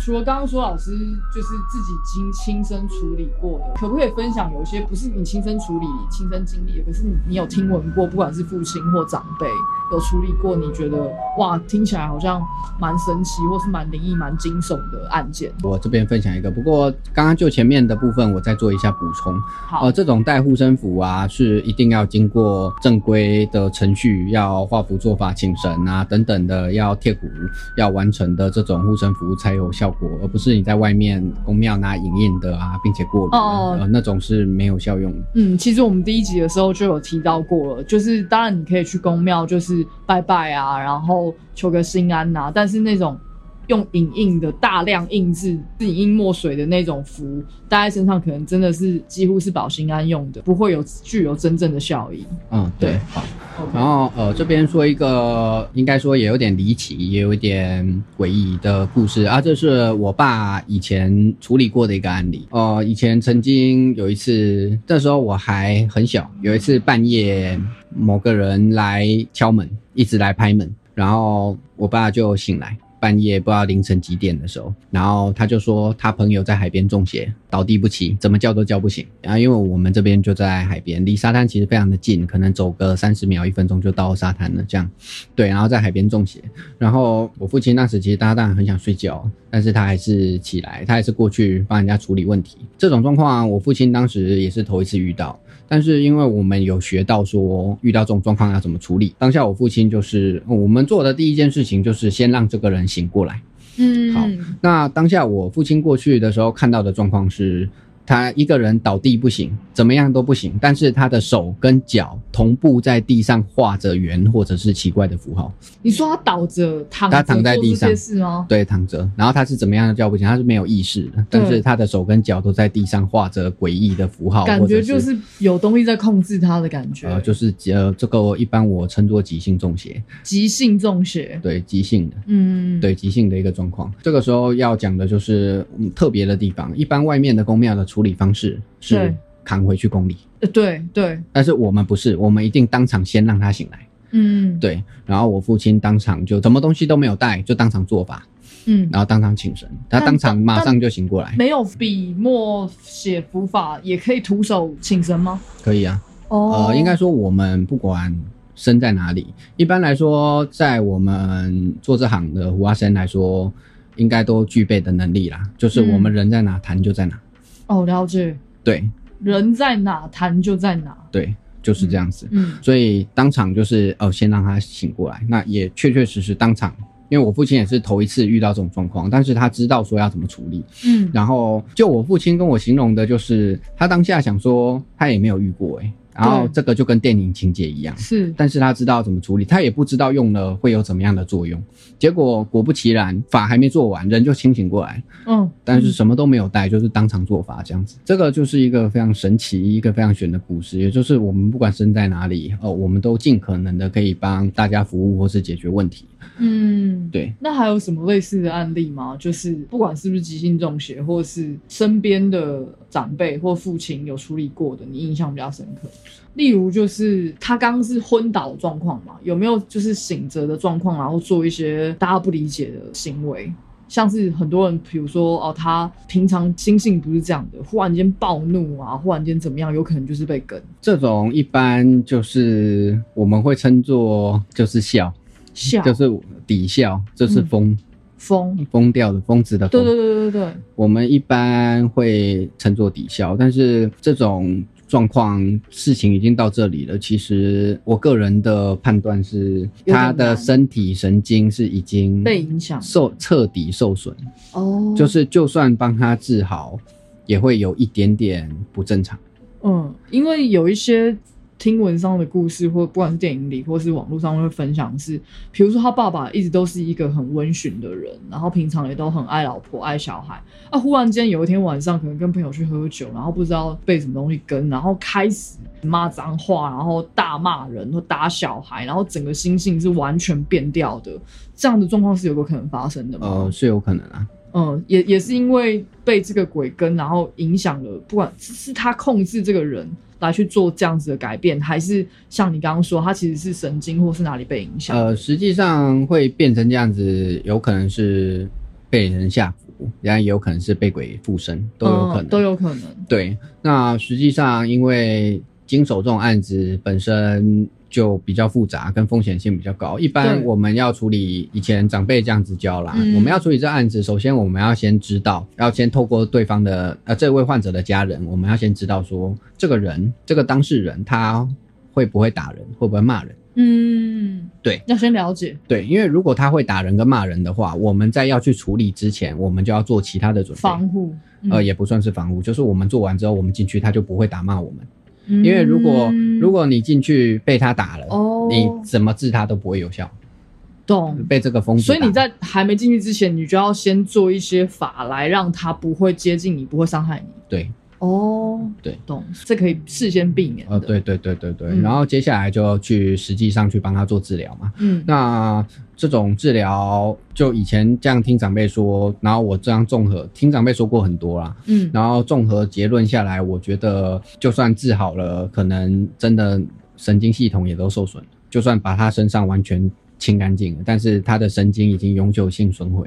除了刚刚说老师就是自己经亲身处理过的，可不可以分享有一些不是你亲身处理、亲身经历的，可是你你有听闻过，不管是父亲或长辈有处理过，你觉得哇听起来好像蛮神奇，或是蛮灵异、蛮惊悚的案件？我这边分享一个，不过刚刚就前面的部分，我再做一下补充。好，呃，这种带护身符啊，是一定要经过正规的程序，要画符做法、请神啊等等的，要贴骨要完成的这种护身符才有效果，而不是你在外面公庙拿影印的啊，并且过炉的，哦呃，那种是没有效用的。嗯，其实我们第一集的时候就有提到过了，就是当然你可以去公庙，就是拜拜啊，然后求个心安呐、但是那种用影印的大量印制、是影印墨水的那种符，戴在身上可能真的是几乎是保心安用的，不会有具有真正的效益。嗯，对，好。然后呃，这边说一个应该说也有点离奇，也有一点诡异的故事啊。这是我爸以前处理过的一个案例。呃，以前曾经有一次，那时候我还很小，有一次半夜某个人来敲门，一直来拍门，然后我爸就醒来。半夜不知道凌晨几点的时候，然后他就说他朋友在海边中邪，倒地不起，怎么叫都叫不醒。然后因为我们这边就在海边，离沙滩其实非常的近，可能走个三十秒、一分钟就到沙滩了。这样，对，然后在海边中邪。然后我父亲那时其实他当然很想睡觉，但是他还是起来，他还是过去帮人家处理问题。这种状况，我父亲当时也是头一次遇到。但是因为我们有学到说遇到这种状况要怎么处理，当下我父亲就是我们做的第一件事情就是先让这个人醒过来。嗯，好那当下我父亲过去的时候看到的状况是，他一个人倒地不行，怎么样都不行，但是他的手跟脚同步在地上画着圆或者是奇怪的符号。你说他倒着躺着他躺在地上做这些事吗？对，躺着，然后他是怎么样的叫不醒？他是没有意识的，但是他的手跟脚都在地上画着诡异的符号，感觉就是有东西在控制他的感觉，呃，就是呃，这个一般我称作急性中邪，急性中邪。对，急性的。嗯，对急性的一个状况，这个时候要讲的就是、嗯、特别的地方。一般外面的宫庙的处理方式是扛回去宫里，呃对对，但是我们不是，我们一定当场先让他醒来。嗯，对，然后我父亲当场就什么东西都没有带，就当场做法，嗯，然后当场请神，他当场马上就醒过来。没有笔墨写符法，也可以徒手请神吗？可以啊，哦呃，应该说我们不管身在哪里，一般来说，在我们做这行的胡阿生来说，应该都具备的能力啦，就是我们嗯人在哪弹就在哪。哦，了解，对人在哪痰就在哪。对，就是这样子。嗯所以当场就是哦，先让他醒过来。那也确确实实当场，因为我父亲也是头一次遇到这种状况，但是他知道说要怎么处理。嗯，然后就我父亲跟我形容的就是，他当下想说他也没有遇过诶、然后这个就跟电影情节一样。是，但是他知道怎么处理，他也不知道用了会有怎么样的作用。结果果不其然，法还没做完，人就清醒过来，嗯，但是什么都没有带，就是当场做法这样子。这个就是一个非常神奇、一个非常玄的故事，也就是我们不管身在哪里，哦，我们都尽可能的可以帮大家服务或是解决问题。嗯，对，那还有什么类似的案例吗？就是不管是不是急性中邪，或是身边的长辈或父亲有处理过的，你印象比较深刻。例如，就是他刚刚是昏倒的状况嘛，有没有就是醒着的状况，然后做一些大家不理解的行为？像是很多人，比如说哦，他平常心性不是这样的，忽然间暴怒啊，忽然间怎么样，有可能就是被跟这种一般就是我们会称作就是笑，笑，就是抵笑，这是嗯疯疯。掉的疯子的疯。对对对对对对，我们一般会称作抵消，但是这种状况事情已经到这里了。其实我个人的判断是，他的身体神经是已经被影响受彻底受损，哦，就是就算帮他治好，也会有一点点不正常。嗯，因为有一些听闻上的故事，或不管是电影里或是网络上会分享是，比如说他爸爸一直都是一个很温驯的人，然后平常也都很爱老婆爱小孩，啊，忽然间有一天晚上可能跟朋友去喝酒，然后不知道被什么东西跟，然后开始骂脏话，然后大骂人或打小孩，然后整个心性是完全变掉的，这样的状况是有个可能发生的吗？呃，是有可能啊。嗯，也也是因为被这个鬼跟，然后影响了，不管是是他控制这个人来去做这样子的改变，还是像你刚刚说，他其实是神经或是哪里被影响？呃，实际上会变成这样子，有可能是被人下蛊，然后也有可能是被鬼附身，都有可能。嗯都有可能。对，那实际上因为经手这种案子本身就比较复杂，跟风险性比较高。一般我们要处理，以前长辈这样子教啦，嗯我们要处理这案子，首先我们要先知道，要先透过对方的呃这位患者的家人，我们要先知道说这个人这个当事人他会不会打人，会不会骂人。嗯，对，要先了解对，因为如果他会打人跟骂人的话，我们在要去处理之前，我们就要做其他的准备。防护。嗯呃，也不算是防护，就是我们做完之后，我们进去他就不会打骂我们。因因为如果如果你进去被他打了，嗯哦你怎么治他都不会有效，懂，被这个封锁。所以你在还没进去之前，你就要先做一些法来让他不会接近你，不会伤害你。对哦，对，懂，这可以事先避免的。呃，对对对对对，嗯然后接下来就去实际上去帮他做治疗嘛。嗯，那这种治疗，就以前这样听长辈说，然后我这样综合听长辈说过很多啦，嗯，然后综合结论下来，我觉得就算治好了，可能真的神经系统也都受损，就算把他身上完全清干净了，但是他的神经已经永久性损毁。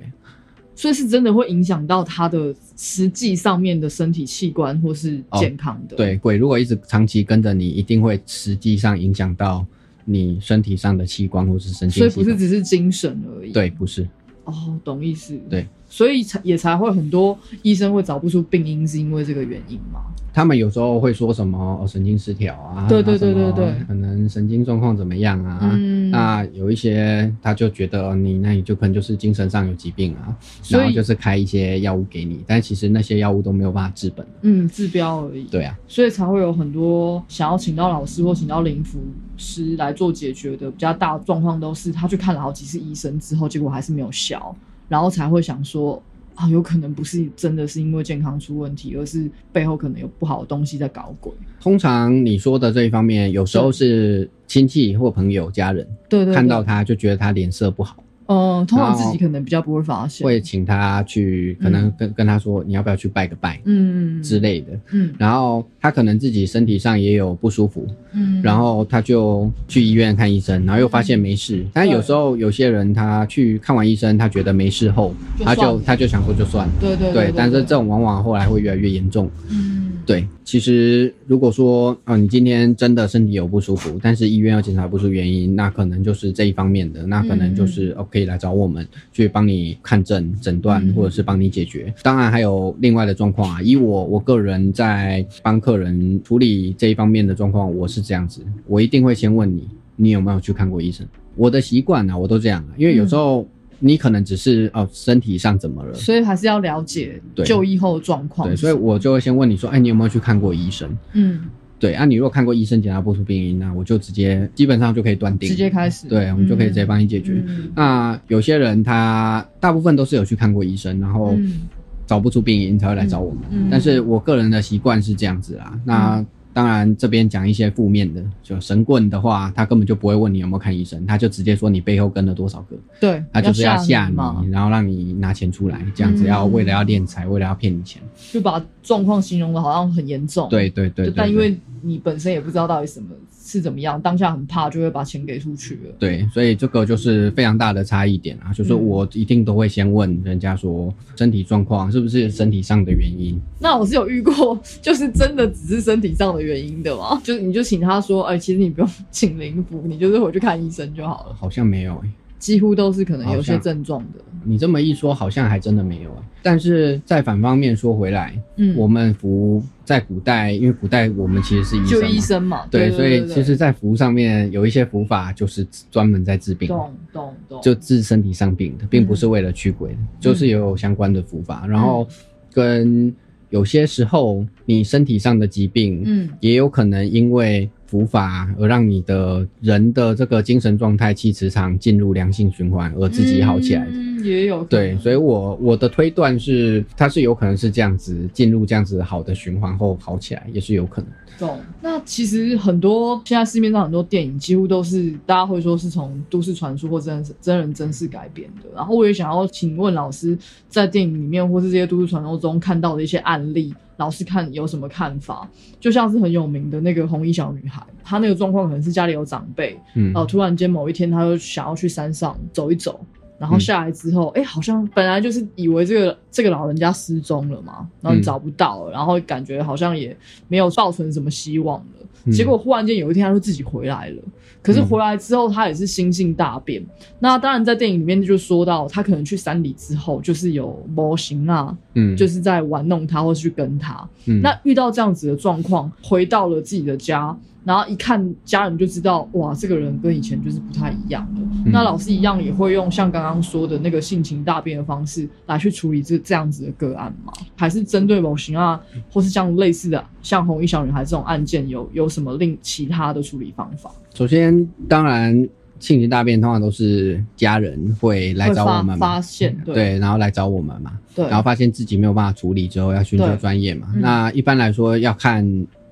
所以是真的会影响到他的实际上面的身体器官或是健康的。，对，鬼如果一直长期跟着你，一定会实际上影响到你身体上的器官或是神经。所以不是只是精神而已。，对，不是哦，懂意思。对，所以才也才会很多医生会找不出病因，是因为这个原因嘛？他们有时候会说什么、哦、神经失调啊，对对对对对可能神经状况怎么样啊？嗯那有一些他就觉得哦你那你就可能就是精神上有疾病啊，然后就是开一些药物给你，但其实那些药物都没有办法治本。嗯，治标而已。对啊，所以才会有很多想要请到老师或请到灵符师来做解决的比较大的状况，都是他去看了好几次医生之后，结果还是没有效，然后才会想说啊，有可能不是真的是因为健康出问题，而是背后可能有不好的东西在搞鬼。通常你说的这一方面，有时候是亲戚或朋友、家人对对对看到他就觉得他脸色不好，嗯，通常自己可能比较不会发现，会请他去，可能跟、跟他说你要不要去拜个拜嗯之类的。嗯然后他可能自己身体上也有不舒服，嗯，然后他就去医院看医生，然后又发现没事。但有时候有些人他去看完医生，他觉得没事后，他就他就想说就算了。对对对，但是这种往往后来会越来越严重。嗯对，其实如果说哦，你今天真的身体有不舒服，但是医院要检查不出原因，那可能就是这一方面的，那可能就是、哦可以来找我们去帮你看诊、诊断，嗯或者是帮你解决。当然还有另外的状况啊，以我我个人在帮客人处理这一方面的状况，我是这样子，我一定会先问你，你有没有去看过医生？我的习惯呢，我都这样啊，因为有时候你可能只是哦身体上怎么了，所以还是要了解就医后的状况。对，所以我就会先问你说，哎，你有没有去看过医生？嗯，对啊，你如果看过医生检查不出病因，那我就直接基本上就可以断定，直接开始，对，我们就可以直接帮你解决。嗯那有些人他大部分都是有去看过医生，然后嗯找不出病因才会来找我们。嗯但是我个人的习惯是这样子啦。那当然这边讲一些负面的，就神棍的话，他根本就不会问你有没有看医生，他就直接说你背后跟了多少个，对，他就是要吓你你，，然后让你拿钱出来，这样子嗯要为了要敛财，为了要骗你钱。就把状况形容的好像很严重。对对，对但因为你本身也不知道到底什么是怎么样，当下很怕，就会把钱给出去了。对，所以这个就是非常大的差异点啊，就是嗯我一定都会先问人家说身体状况是不是身体上的原因。那我是有遇过，就是真的只是身体上的原因的吗，就是你就请他说，哎、其实你不用请灵符，你就是回去看医生就好了。好像没有诶、几乎都是可能有些症状的。你这么一说，好像还真的没有、啊。但是在反方面说回来，嗯，我们服在古代，因为古代我们其实是医生就嘛，医生嘛，对，对，所以其实，在服上面有一些服法就是专门在治病，懂懂懂，就治身体上病的，并不是为了驱鬼的，就是有相关的服法，然后跟有些时候你身体上的疾病，嗯。也有可能因为伏法而让你的人的这个精神状态、气磁场进入良性循环，而自己好起来的。也有对，所以我我的推断是，它是有可能是这样子进入这样子好的循环后好起来，也是有可能。懂。那其实很多现在市面上很多电影，几乎都是大家会说是从都市传说或真人真人真事改编的。然后我也想要请问老师，在电影里面或是这些都市传说中看到的一些案例，老师看有什么看法？就像是很有名的那个红衣小女孩，她那个状况可能是家里有长辈，嗯，哦、突然间某一天，她就想要去山上走一走，然后下来之后，哎、好像本来就是以为这个这个老人家失踪了嘛，然后嗯找不到了，然后感觉好像也没有抱存什么希望了。嗯结果忽然间有一天，他就自己回来了。可是回来之后，他也是心性大变。那当然，在电影里面就说到，他可能去山里之后，就是有模型啊，嗯，就是在玩弄他，或是去跟他。嗯那遇到这样子的状况，回到了自己的家，然后一看家人就知道，哇，这个人跟以前就是不太一样了。嗯那老师一样也会用像刚刚说的那个性情大变的方式来去处理这这样子的个案吗？还是针对某型啊，或是像类似的像红衣小女孩这种案件，有有什么另其他的处理方法？首先，当然性情大变通常都是家人会来找我们嘛发现对对，然后来找我们嘛，对，然后发现自己没有办法处理之后，要寻求对专业嘛。嗯那一般来说要看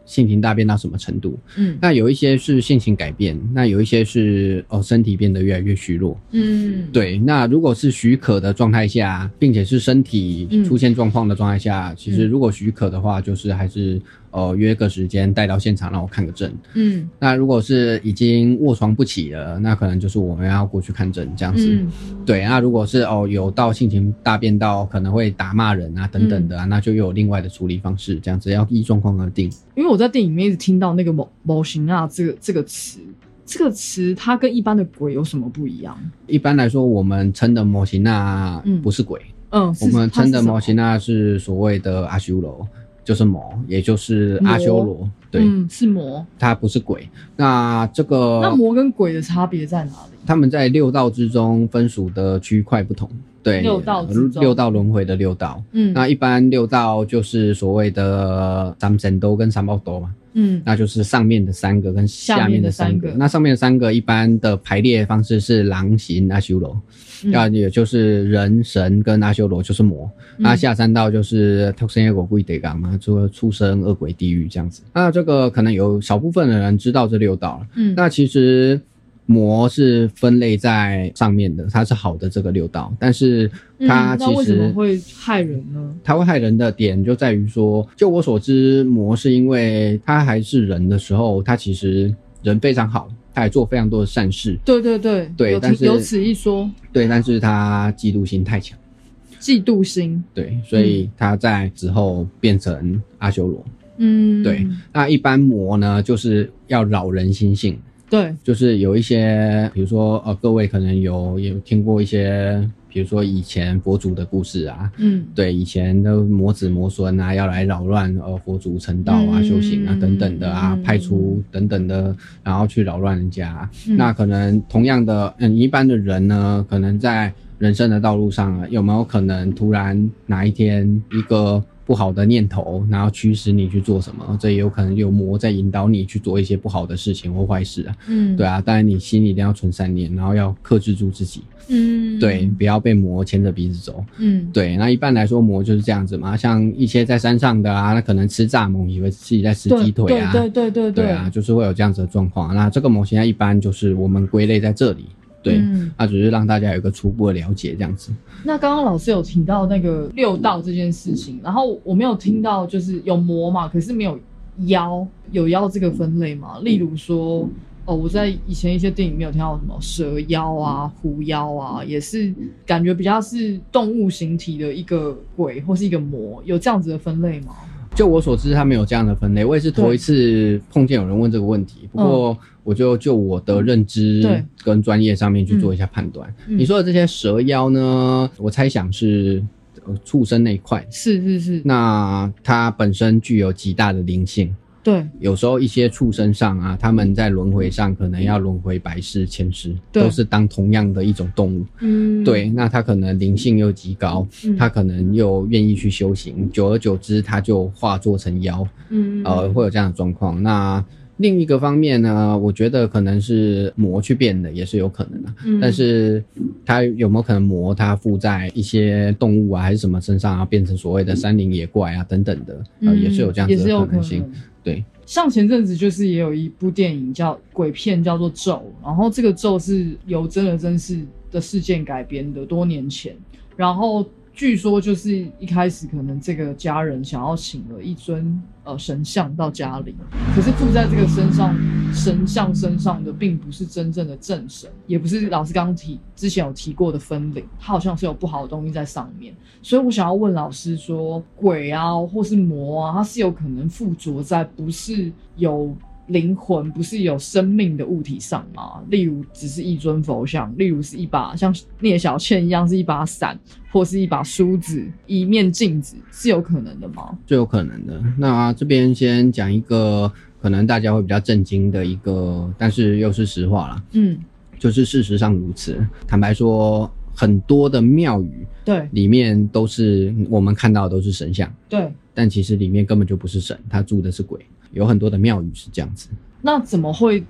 性情大变到什么程度。嗯那有一些是性情改变，那有一些是哦身体变得越来越虚弱。嗯，对，那如果是许可的状态下，并且是身体嗯出现状况的状态下，其实如果许可的话，就是还是呃约个时间带到现场让我看个证。嗯那如果是已经卧床不起了，那可能就是我们要过去看诊这样子。嗯对，那如果是哦有到性情大变到可能会打骂人啊等等的啊，那就又有另外的处理方式，这样子要依状况而定。因为我在电影里面一直听到那个“某某型啊”这个这个词，这个词它跟一般的鬼有什么不一样？一般来说，我们称的模型那嗯不是鬼，嗯，是我们称的它是什么摩西那是所谓的阿修罗，就是魔，也就是阿修罗。对，嗯，是魔。它不是鬼。那这个那魔跟鬼的差别在哪里？他们在六道之中分属的区块不同。对，六道六道轮回的六道。嗯，那一般六道就是所谓的三神都跟三宝都嘛，嗯那就是上面的三个跟下面的三个。那上面的三个一般的排列方式是狼形阿修罗，嗯那、也就是人神跟阿修罗就是魔。嗯那下三道就是特生恶果贵得港嘛，除了畜生、恶鬼、地狱这样子。那这个可能有少部分的人知道这六道了。嗯那其实魔是分类在上面的，它是好的这个六道，但是它其嗯为什么实会害人呢？它会害人的点就在于说，就我所知，魔是因为他还是人的时候，他其实人非常好，他也做非常多的善事，对对对，有对但是有此一说，对，但是他嫉妒心太强，嫉妒心。对，所以他在之后变成阿修罗。嗯，对那一般魔呢，就是要扰人心性，对，就是有一些，比如说呃，各位可能有有听过一些，比如说以前佛祖的故事啊，嗯。对以前的魔子魔孙啊，要来扰乱呃佛祖成道啊、嗯。修行啊等等的啊，嗯。派出等等的，然后去扰乱人家。啊、嗯。那可能同样的，嗯，一般的人呢，可能在人生的道路上啊，有没有可能突然哪一天一个不好的念头，然后驱使你去做什么？这也有可能有魔在引导你去做一些不好的事情或坏事啊。嗯，对，啊，当然你心里一定要存善念，然后要克制住自己，嗯，对，不要被魔牵着鼻子走。嗯，对，那一般来说魔就是这样子嘛，像一些在山上的啊，那可能吃蚱蜢，以为自己在吃鸡腿啊，对对对对对啊，就是会有这样子的状况。那这个模型它一般就是我们归类在这里，对，嗯那只是让大家有一个初步的了解这样子。那刚刚老师有提到那个六道这件事情，然后我没有听到就是有魔嘛，可是没有妖，有妖这个分类嘛？例如说，哦，我在以前一些电影没有听到什么蛇妖啊、狐妖啊，也是感觉比较是动物形体的一个鬼或是一个魔，有这样子的分类吗？就我所知，它没有这样的分类。我也是头一次碰见有人问这个问题，不过我就就我的认知对跟专业上面去做一下判断。嗯你说的这些蛇妖呢，我猜想是呃畜生那一块，是是是，那它本身具有极大的灵性。对有时候一些畜生上啊，他们在轮回上可能要轮回百世千世，都是当同样的一种动物。嗯，对，那他可能灵性又极高，嗯他可能又愿意去修行，久而久之，他就化作成妖，嗯，呃，会有这样的状况。那另一个方面呢，我觉得可能是魔去变的，也是有可能的。嗯但是它有没有可能魔它附在一些动物啊还是什么身上啊，变成所谓的山林野怪啊等等的，呃，也是有这样子的可能性。能对，像前阵子就是也有一部电影叫鬼片，叫做《咒》，然后这个咒是由真人真事的事件改编的，多年前。然后据说就是一开始可能这个家人想要请了一尊呃神像到家里，可是附在这个身上神像身上的并不是真正的正神，也不是老师刚刚提之前有提过的分灵，它好像是有不好的东西在上面。所以我想要问老师说，鬼啊，或是魔啊，它是有可能附着在不是有灵魂、不是有生命的物体上吗？例如，只是一尊佛像，例如是一把像聂小倩一样是一把伞，或是一把梳子、一面镜子，是有可能的吗？最有可能的。那这边先讲一个可能大家会比较震惊的一个，但是又是实话啦，嗯，就是事实上如此。坦白说，很多的庙宇对里面都是我们看到的都是神像，对。但其实里面根本就不是神，他住的是鬼。有很多的庙宇是这样子。那怎么会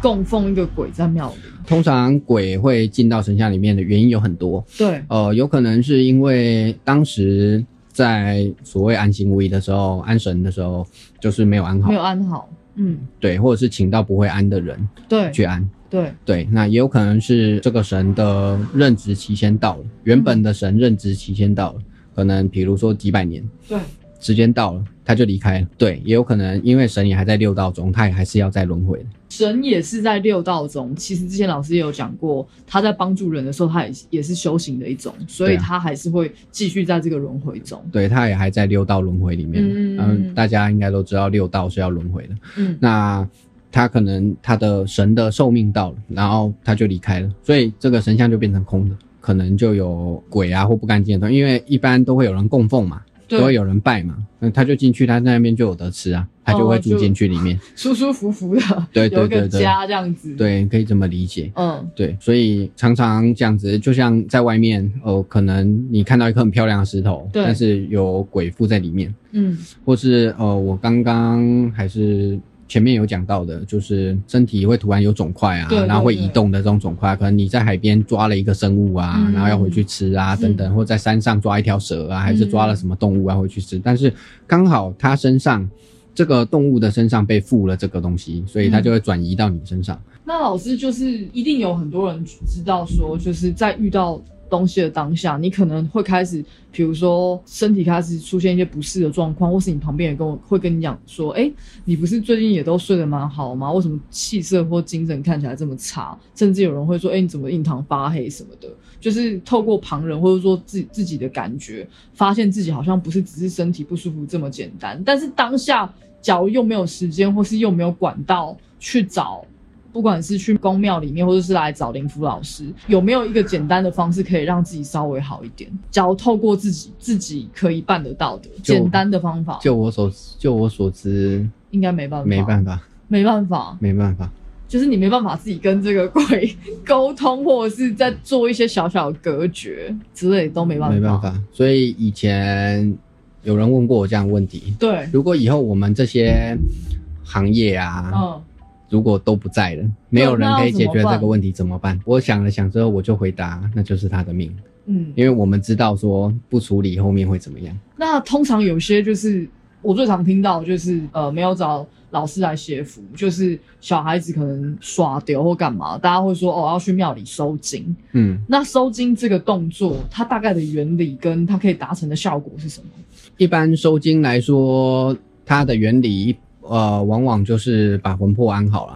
供奉一个鬼在庙里？通常鬼会进到神像里面的原因有很多，对，呃，有可能是因为当时在所谓安心无疑的时候，安神的时候，就是没有安好。没，有安好。嗯，对，或者是请到不会安的人对。去安，对，对，那也有可能是这个神的任职期限到了，原本的神任职期限到了，可能比如说几百年，对，时间到了，他就离开了。对，也有可能因为神也还在六道中，他也还是要再轮回的。神也是在六道中。其实之前老师也有讲过，他在帮助人的时候，他也也是修行的一种，所以他还是会继续在这个轮回中。对，他也还在六道轮回里面。嗯嗯，大家应该都知道六道是要轮回的。嗯，那他可能他的神的寿命到了，然后他就离开了，所以这个神像就变成空的。可能就有鬼啊或不干净的东西，因为一般都会有人供奉嘛，对都会有人拜嘛，那他就进去，他在那边就有得吃啊，他就会住进去里面。舒舒服服的，对对对对家这样子。，对，可以这么理解。嗯，对，所以常常这样子，就像在外面，哦，可能你看到一颗很漂亮的石头，但是有鬼附在里面，嗯，或是呃，我刚刚还是前面有讲到的，就是身体会突然有肿块啊对，对然后会移动的这种肿块，可能你在海边抓了一个生物啊，嗯然后要回去吃啊，等等，或在山上抓一条蛇啊，还是抓了什么动物啊回去吃，但是刚好它身上这个动物的身上被附了这个东西，所以它就会转移到你身上。那老师就是一定有很多人知道说，就是在遇到东西的当下，你可能会开始，比如说身体开始出现一些不适的状况，或是你旁边人跟我会跟你讲说，哎、你不是最近也都睡得蛮好吗？为什么气色或精神看起来这么差？甚至有人会说，哎、你怎么印堂发黑什么的？就是透过旁人或者说自自己的感觉，发现自己好像不是只是身体不舒服这么简单。但是当下，假如又没有时间，或是又没有管道去找不管是去宫庙里面，或者是来找灵符老师，有没有一个简单的方式可以让自己稍微好一点？只要透过自己自己可以办得到的就简单的方法，就我所就我所知，应该没办法，没办法，没办法，没办法。就是你没办法自己跟这个鬼沟通，或者是在做一些小小的隔绝之类都没办法，没办。法。所以以前有人问过我这样的问题：对，如果以后我们这些行业啊，嗯，如果都不在了，没有人可以解决这个问题，怎么办？我想了想之后，我就回答，那就是他的命，嗯，因为我们知道说不处理后面会怎么样。那通常有些就是我最常听到就是呃没有找老师来写符，就是小孩子可能耍丢或干嘛，大家会说哦要去庙里收金。嗯，那收金这个动作，它大概的原理跟它可以达成的效果是什么？一般收金来说，它的原理呃，往往就是把魂魄安好了。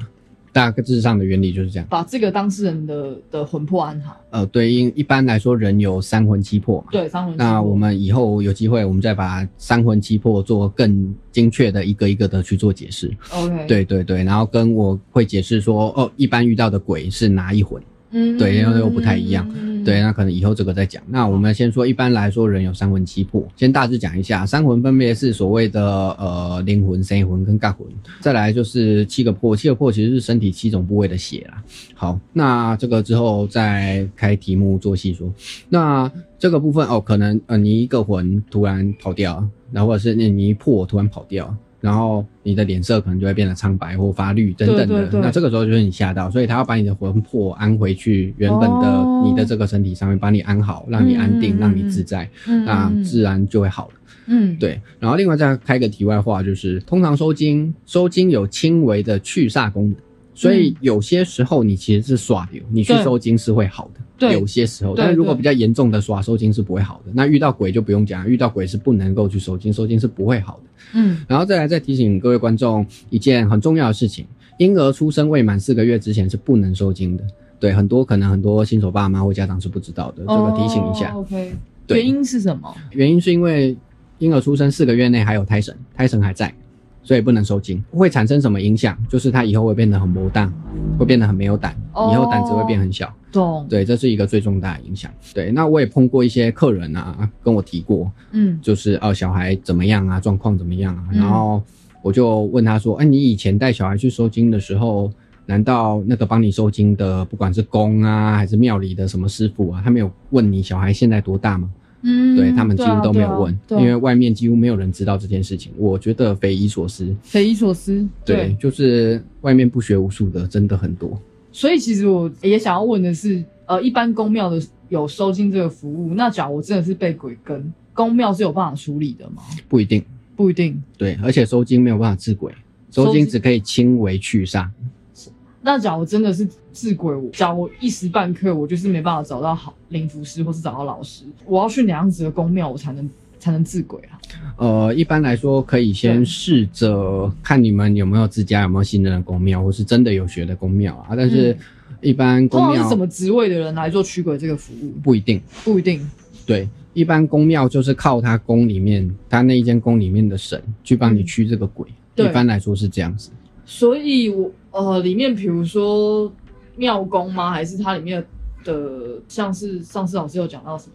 大致上的原理就是这样。把这个当事人的的魂魄安好。呃，对，因一般来说人有三魂七魄嘛。对，三魂七魄。那我们以后有机会，我们再把三魂七魄做更精确的一个一个的去做解释。OK，，对对对，然后跟我会解释说，哦，一般遇到的鬼是哪一魂？嗯对因为又不太一样嗯对，那可能以后这个再讲。那我们先说，一般来说人有三魂七魄，先大致讲一下，三魂分别是所谓的呃灵魂、神魂跟尬魂，再来就是七个魄，七个魄其实是身体七种部位的血啦。好，那这个之后再开题目做细说。那这个部分哦，可能呃你一个魂突然跑掉，然后或者是你你一魄突然跑掉。然后你的脸色可能就会变得苍白或发绿等等的，那这个时候就是你吓到，所以他要把你的魂魄安回去原本的哦你的这个身体上面，把你安好，让你安定，让你自在，嗯那自然就会好了。嗯，对，然后另外再开个题外话，就是通常收精，收精有轻微的去煞功能，所以有些时候你其实是耍流，你去收精是会好的。对有些时候，但是如果比较严重的耍收精是不会好的。那遇到鬼就不用讲，遇到鬼是不能够去收精，收精是不会好的。嗯然后再来再提醒各位观众一件很重要的事情：婴儿出生未满四个月之前是不能收精的。对，很多可能很多新手爸妈或家长是不知道的，这个提醒一下。哦 OK，对原因是什么？原因是因为婴儿出生四个月内还有胎神，胎神还在，所以不能收精。会产生什么影响？就是他以后会变得很磨蛋，会变得很没有胆，哦以后胆子会变很小。懂，对，这是一个最重大的影响。对，那我也碰过一些客人啊，跟我提过，嗯就是哦小孩怎么样啊，状况怎么样啊，嗯然后我就问他说，哎、你以前带小孩去收精的时候，难道那个帮你收精的，不管是公啊还是庙里的什么师傅啊，他没有问你小孩现在多大吗？嗯，对他们几乎都没有问，因为外面几乎没有人知道这件事情。我觉得匪夷所思。匪夷所思。对，就是外面不学无术的真的很多。所以其实我也想要问的是，呃，一般公庙的有收金这个服务，那假如我真的是被鬼跟，公庙是有办法处理的吗？不一定，不一定。对，而且收金没有办法治鬼，收收精精只可以轻微去煞。那假如真的是治鬼，我假如我一时半刻我就是没办法找到好灵符师，或是找到老师，我要去哪样子的宫庙我才能才能治鬼啊？呃，一般来说可以先试着看你们有没有自家有没有信任的宫庙，或是真的有学的宫庙啊。但是嗯，一般宫庙是什么职位的人来做驱鬼这个服务？不一定。不一定。对，一般宫庙就是靠他宫里面，他那一间宫里面的神去帮你嗯驱这个鬼。对一般来说是这样子。所以我呃里面比如说庙公吗？还是它里面的的，像是上次老师有讲到什么，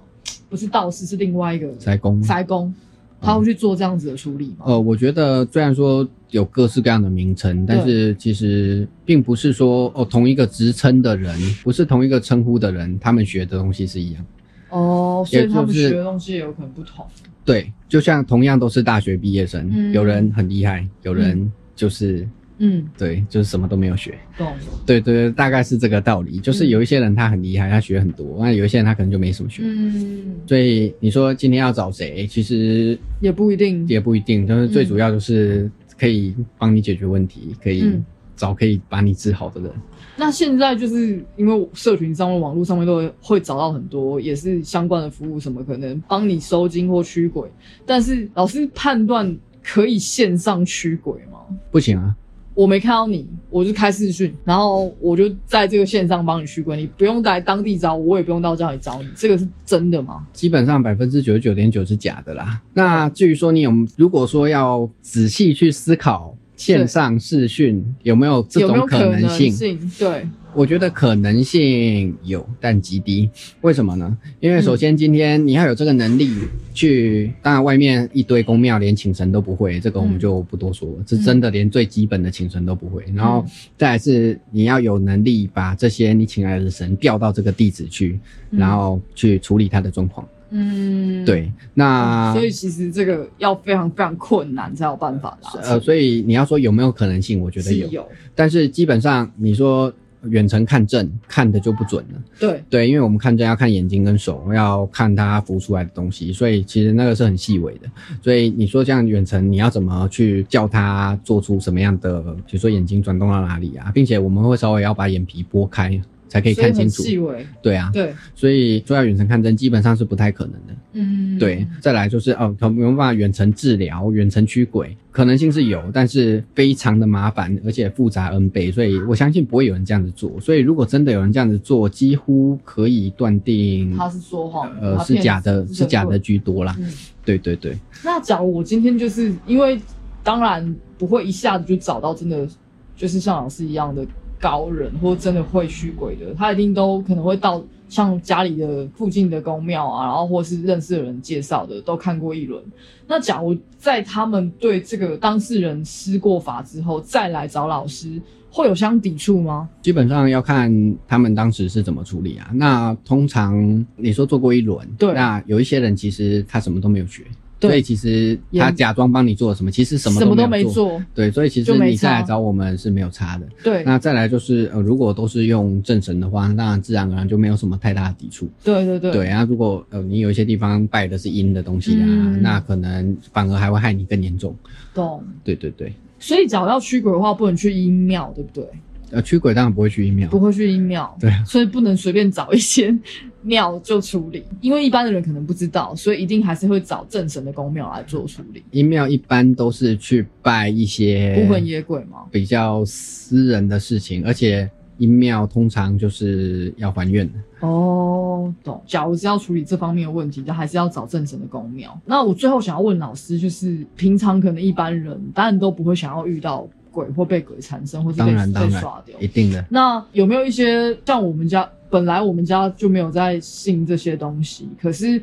不是道士，是另外一个塞工。塞工，他会去做这样子的处理吗？呃，我觉得虽然说有各式各样的名称，但是其实并不是说哦同一个职称的人，不是同一个称呼的人，他们学的东西是一样。哦，所以他们是学的东西也有可能不同。对，就像同样都是大学毕业生，嗯有人很厉害，有人就是、嗯，对，就是什么都没有学。懂。对对对，大概是这个道理。就是有一些人他很厉害，他学很多，那有一些人他可能就没什么学。嗯，所以你说今天要找谁，其实也不一定。也不一定，就是最主要就是可以帮你解决问题，可以嗯找可以把你治好的人。那现在就是因为社群上面、网络上面都会会找到很多也是相关的服务，什么可能帮你收金或驱鬼，但是老师判断可以线上驱鬼吗？不行啊，我没看到你，我就开视讯，然后我就在这个线上帮你续归，你不用来当地找我，我也不用到家里找你，这个是真的吗？基本上百分之九十九点九是假的啦。那至于说你有，如果说要仔细去思考线上视讯有没有这种可能能，性？对，我觉得可能性有，但极低。为什么呢？因为首嗯先今天你要有这个能力去，当然外面一堆公庙连请神都不会，这个我们嗯就不多说了，是真的连最基本的请神都不会。然后再来是你要有能力把这些你请来的神调到这个地址去，嗯然后去处理他的状况。嗯，对，那所以其实这个要非常非常困难才有办法啦。呃，所以你要说有没有可能性，我觉得有，是有，但是基本上你说远程看证看的就不准了。对，对，因为我们看证要看眼睛跟手，要看它浮出来的东西，所以其实那个是很细微的。所以你说这样远程，你要怎么去叫它做出什么样的，比如说眼睛转动到哪里啊，并且我们会稍微要把眼皮拨开，才可以看清楚。细微，对啊，对，所以说要远程看针基本上是不太可能的。嗯，对，再来就是哦，有没有办法远程治疗、远程驱鬼？可能性是有，但是非常的麻烦，而且复杂 N 倍，所以我相信不会有人这样子做。所以如果真的有人这样子做，几乎可以断定，他是说谎，呃，是假的，是假的。居多啦。嗯，对对对，那假如我今天就是因为，当然不会一下子就找到真的就是像老师一样的高人，或真的会驱鬼的，他一定都可能会到像家里的附近的宫庙啊，然后或是认识的人介绍的，都看过一轮。那假如在他们对这个当事人施过法之后，再来找老师，会有相抵触吗？基本上要看他们当时是怎么处理啊。那通常你说做过一轮，对那有一些人其实他什么都没有学。对所以其实他假装帮你做了什么，其实什么什么都没做，对，所以其实你再来找我们是没有差的。对那再来就是，呃，如果都是用正神的话，那当然自然而然就没有什么太大的抵触。对对对对啊，如果呃你有一些地方拜的是阴的东西啊，嗯那可能反而还会害你更严重。懂。对对对，所以假如要驱鬼的话，不能去阴庙，对不对？呃，驱鬼当然不会去阴庙不，会去阴庙，对啊所以不能随便找一些庙就处理，因为一般的人可能不知道，所以一定还是会找正神的公庙来做处理。阴庙一般都是去拜一些孤魂野鬼嘛？比较私人的事情，而且阴庙通常就是要还愿的。哦，懂。假如是要处理这方面的问题，就还是要找正神的公庙。那我最后想要问老师，就是平常可能一般人当然都不会想要遇到鬼或被鬼缠身，或是被被耍掉。一定的。那有没有一些像我们家本来我们家就没有在信这些东西，可是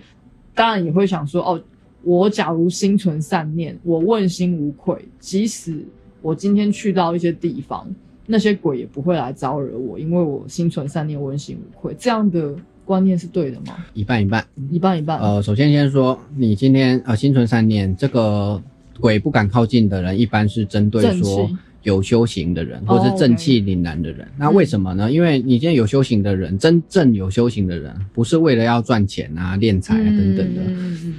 当然也会想说，哦，我假如心存善念，我问心无愧，即使我今天去到一些地方，那些鬼也不会来招惹我，因为我心存善念，问心无愧，这样的观念是对的吗？一半一半。一半一半。呃，首先先说，你今天呃心存善念，这个鬼不敢靠近的人，一般是针对说有修行的人，哦或是正气凛然的人。那为什么呢？因为你今天有修行的人，真正有修行的人，不是为了要赚钱啊、敛财啊等等的。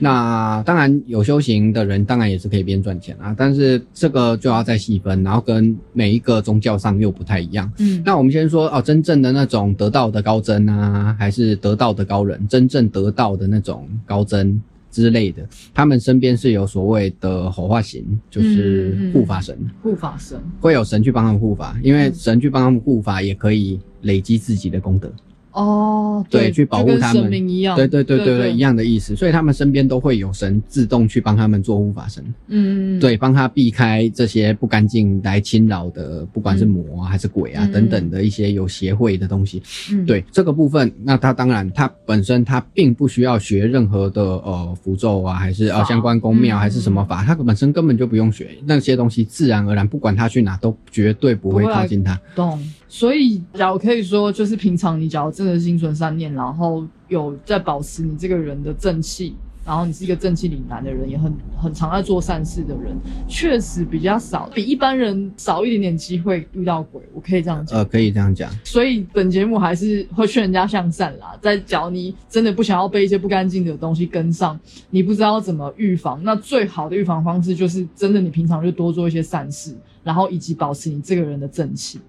那当然有修行的人，当然也是可以边赚钱啊，但是这个就要再细分，然后跟每一个宗教上又不太一样。嗯那我们先说哦，真正的那种得道的高僧啊，还是得道的高人，真正得道的那种高僧之类的，他们身边是有所谓的火化神，就是护法神，护法神。会有神去帮他们护法，因为神去帮他们护法，也可以累积自己的功德。哦，对去保护他们。神明一样，对对对对对对，一，样的意思。所以他们身边都会有神自动去帮他们做护法神，嗯，对，帮他避开这些不干净来侵扰的，不管是魔啊还是鬼啊嗯。等等的一些有邪会的东西。嗯，对这个部分，那他当然他本身他并不需要学任何的呃符咒啊，还是呃相关宫庙嗯。还是什么法，他本身根本就不用学。那些东西，自然而然不管他去哪都绝对不会靠近他。懂。所以，假如可以说，就是平常你假如真的心存善念，然后有在保持你这个人的正气，然后你是一个正气凛然的人，也很很常在做善事的人，确实比较少，比一般人少一点点机会遇到鬼。我可以这样讲。呃，可以这样讲。所以本节目还是会劝人家向善啦。在假如你真的不想要被一些不干净的东西跟上，你不知道怎么预防，那最好的预防方式就是真的你平常就多做一些善事，然后以及保持你这个人的正气。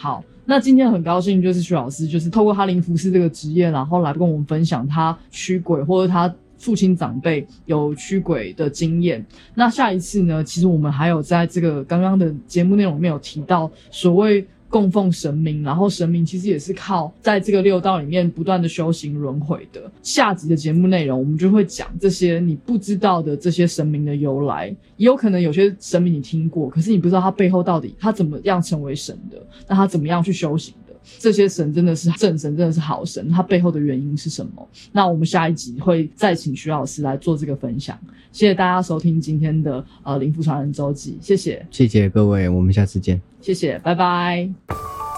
好，那今天很高兴，就是徐老师就是透过哈林服饰这个职业，然后来跟我们分享他驱鬼或者他父亲长辈有驱鬼的经验。那下一次呢，其实我们还有在这个刚刚的节目内容里面有提到所谓。供奉神明，然后神明其实也是靠在这个六道里面不断的修行轮回的。下集的节目内容，我们就会讲这些你不知道的这些神明的由来，也有可能有些神明你听过，可是你不知道他背后到底他怎么样成为神的，那他怎么样去修行。这些神真的是正神，真的是好神，它背后的原因是什么？那我们下一集会再请徐老师来做这个分享。谢谢大家收听今天的呃灵符传人周记，谢谢，谢谢各位，我们下次见。谢谢，拜拜。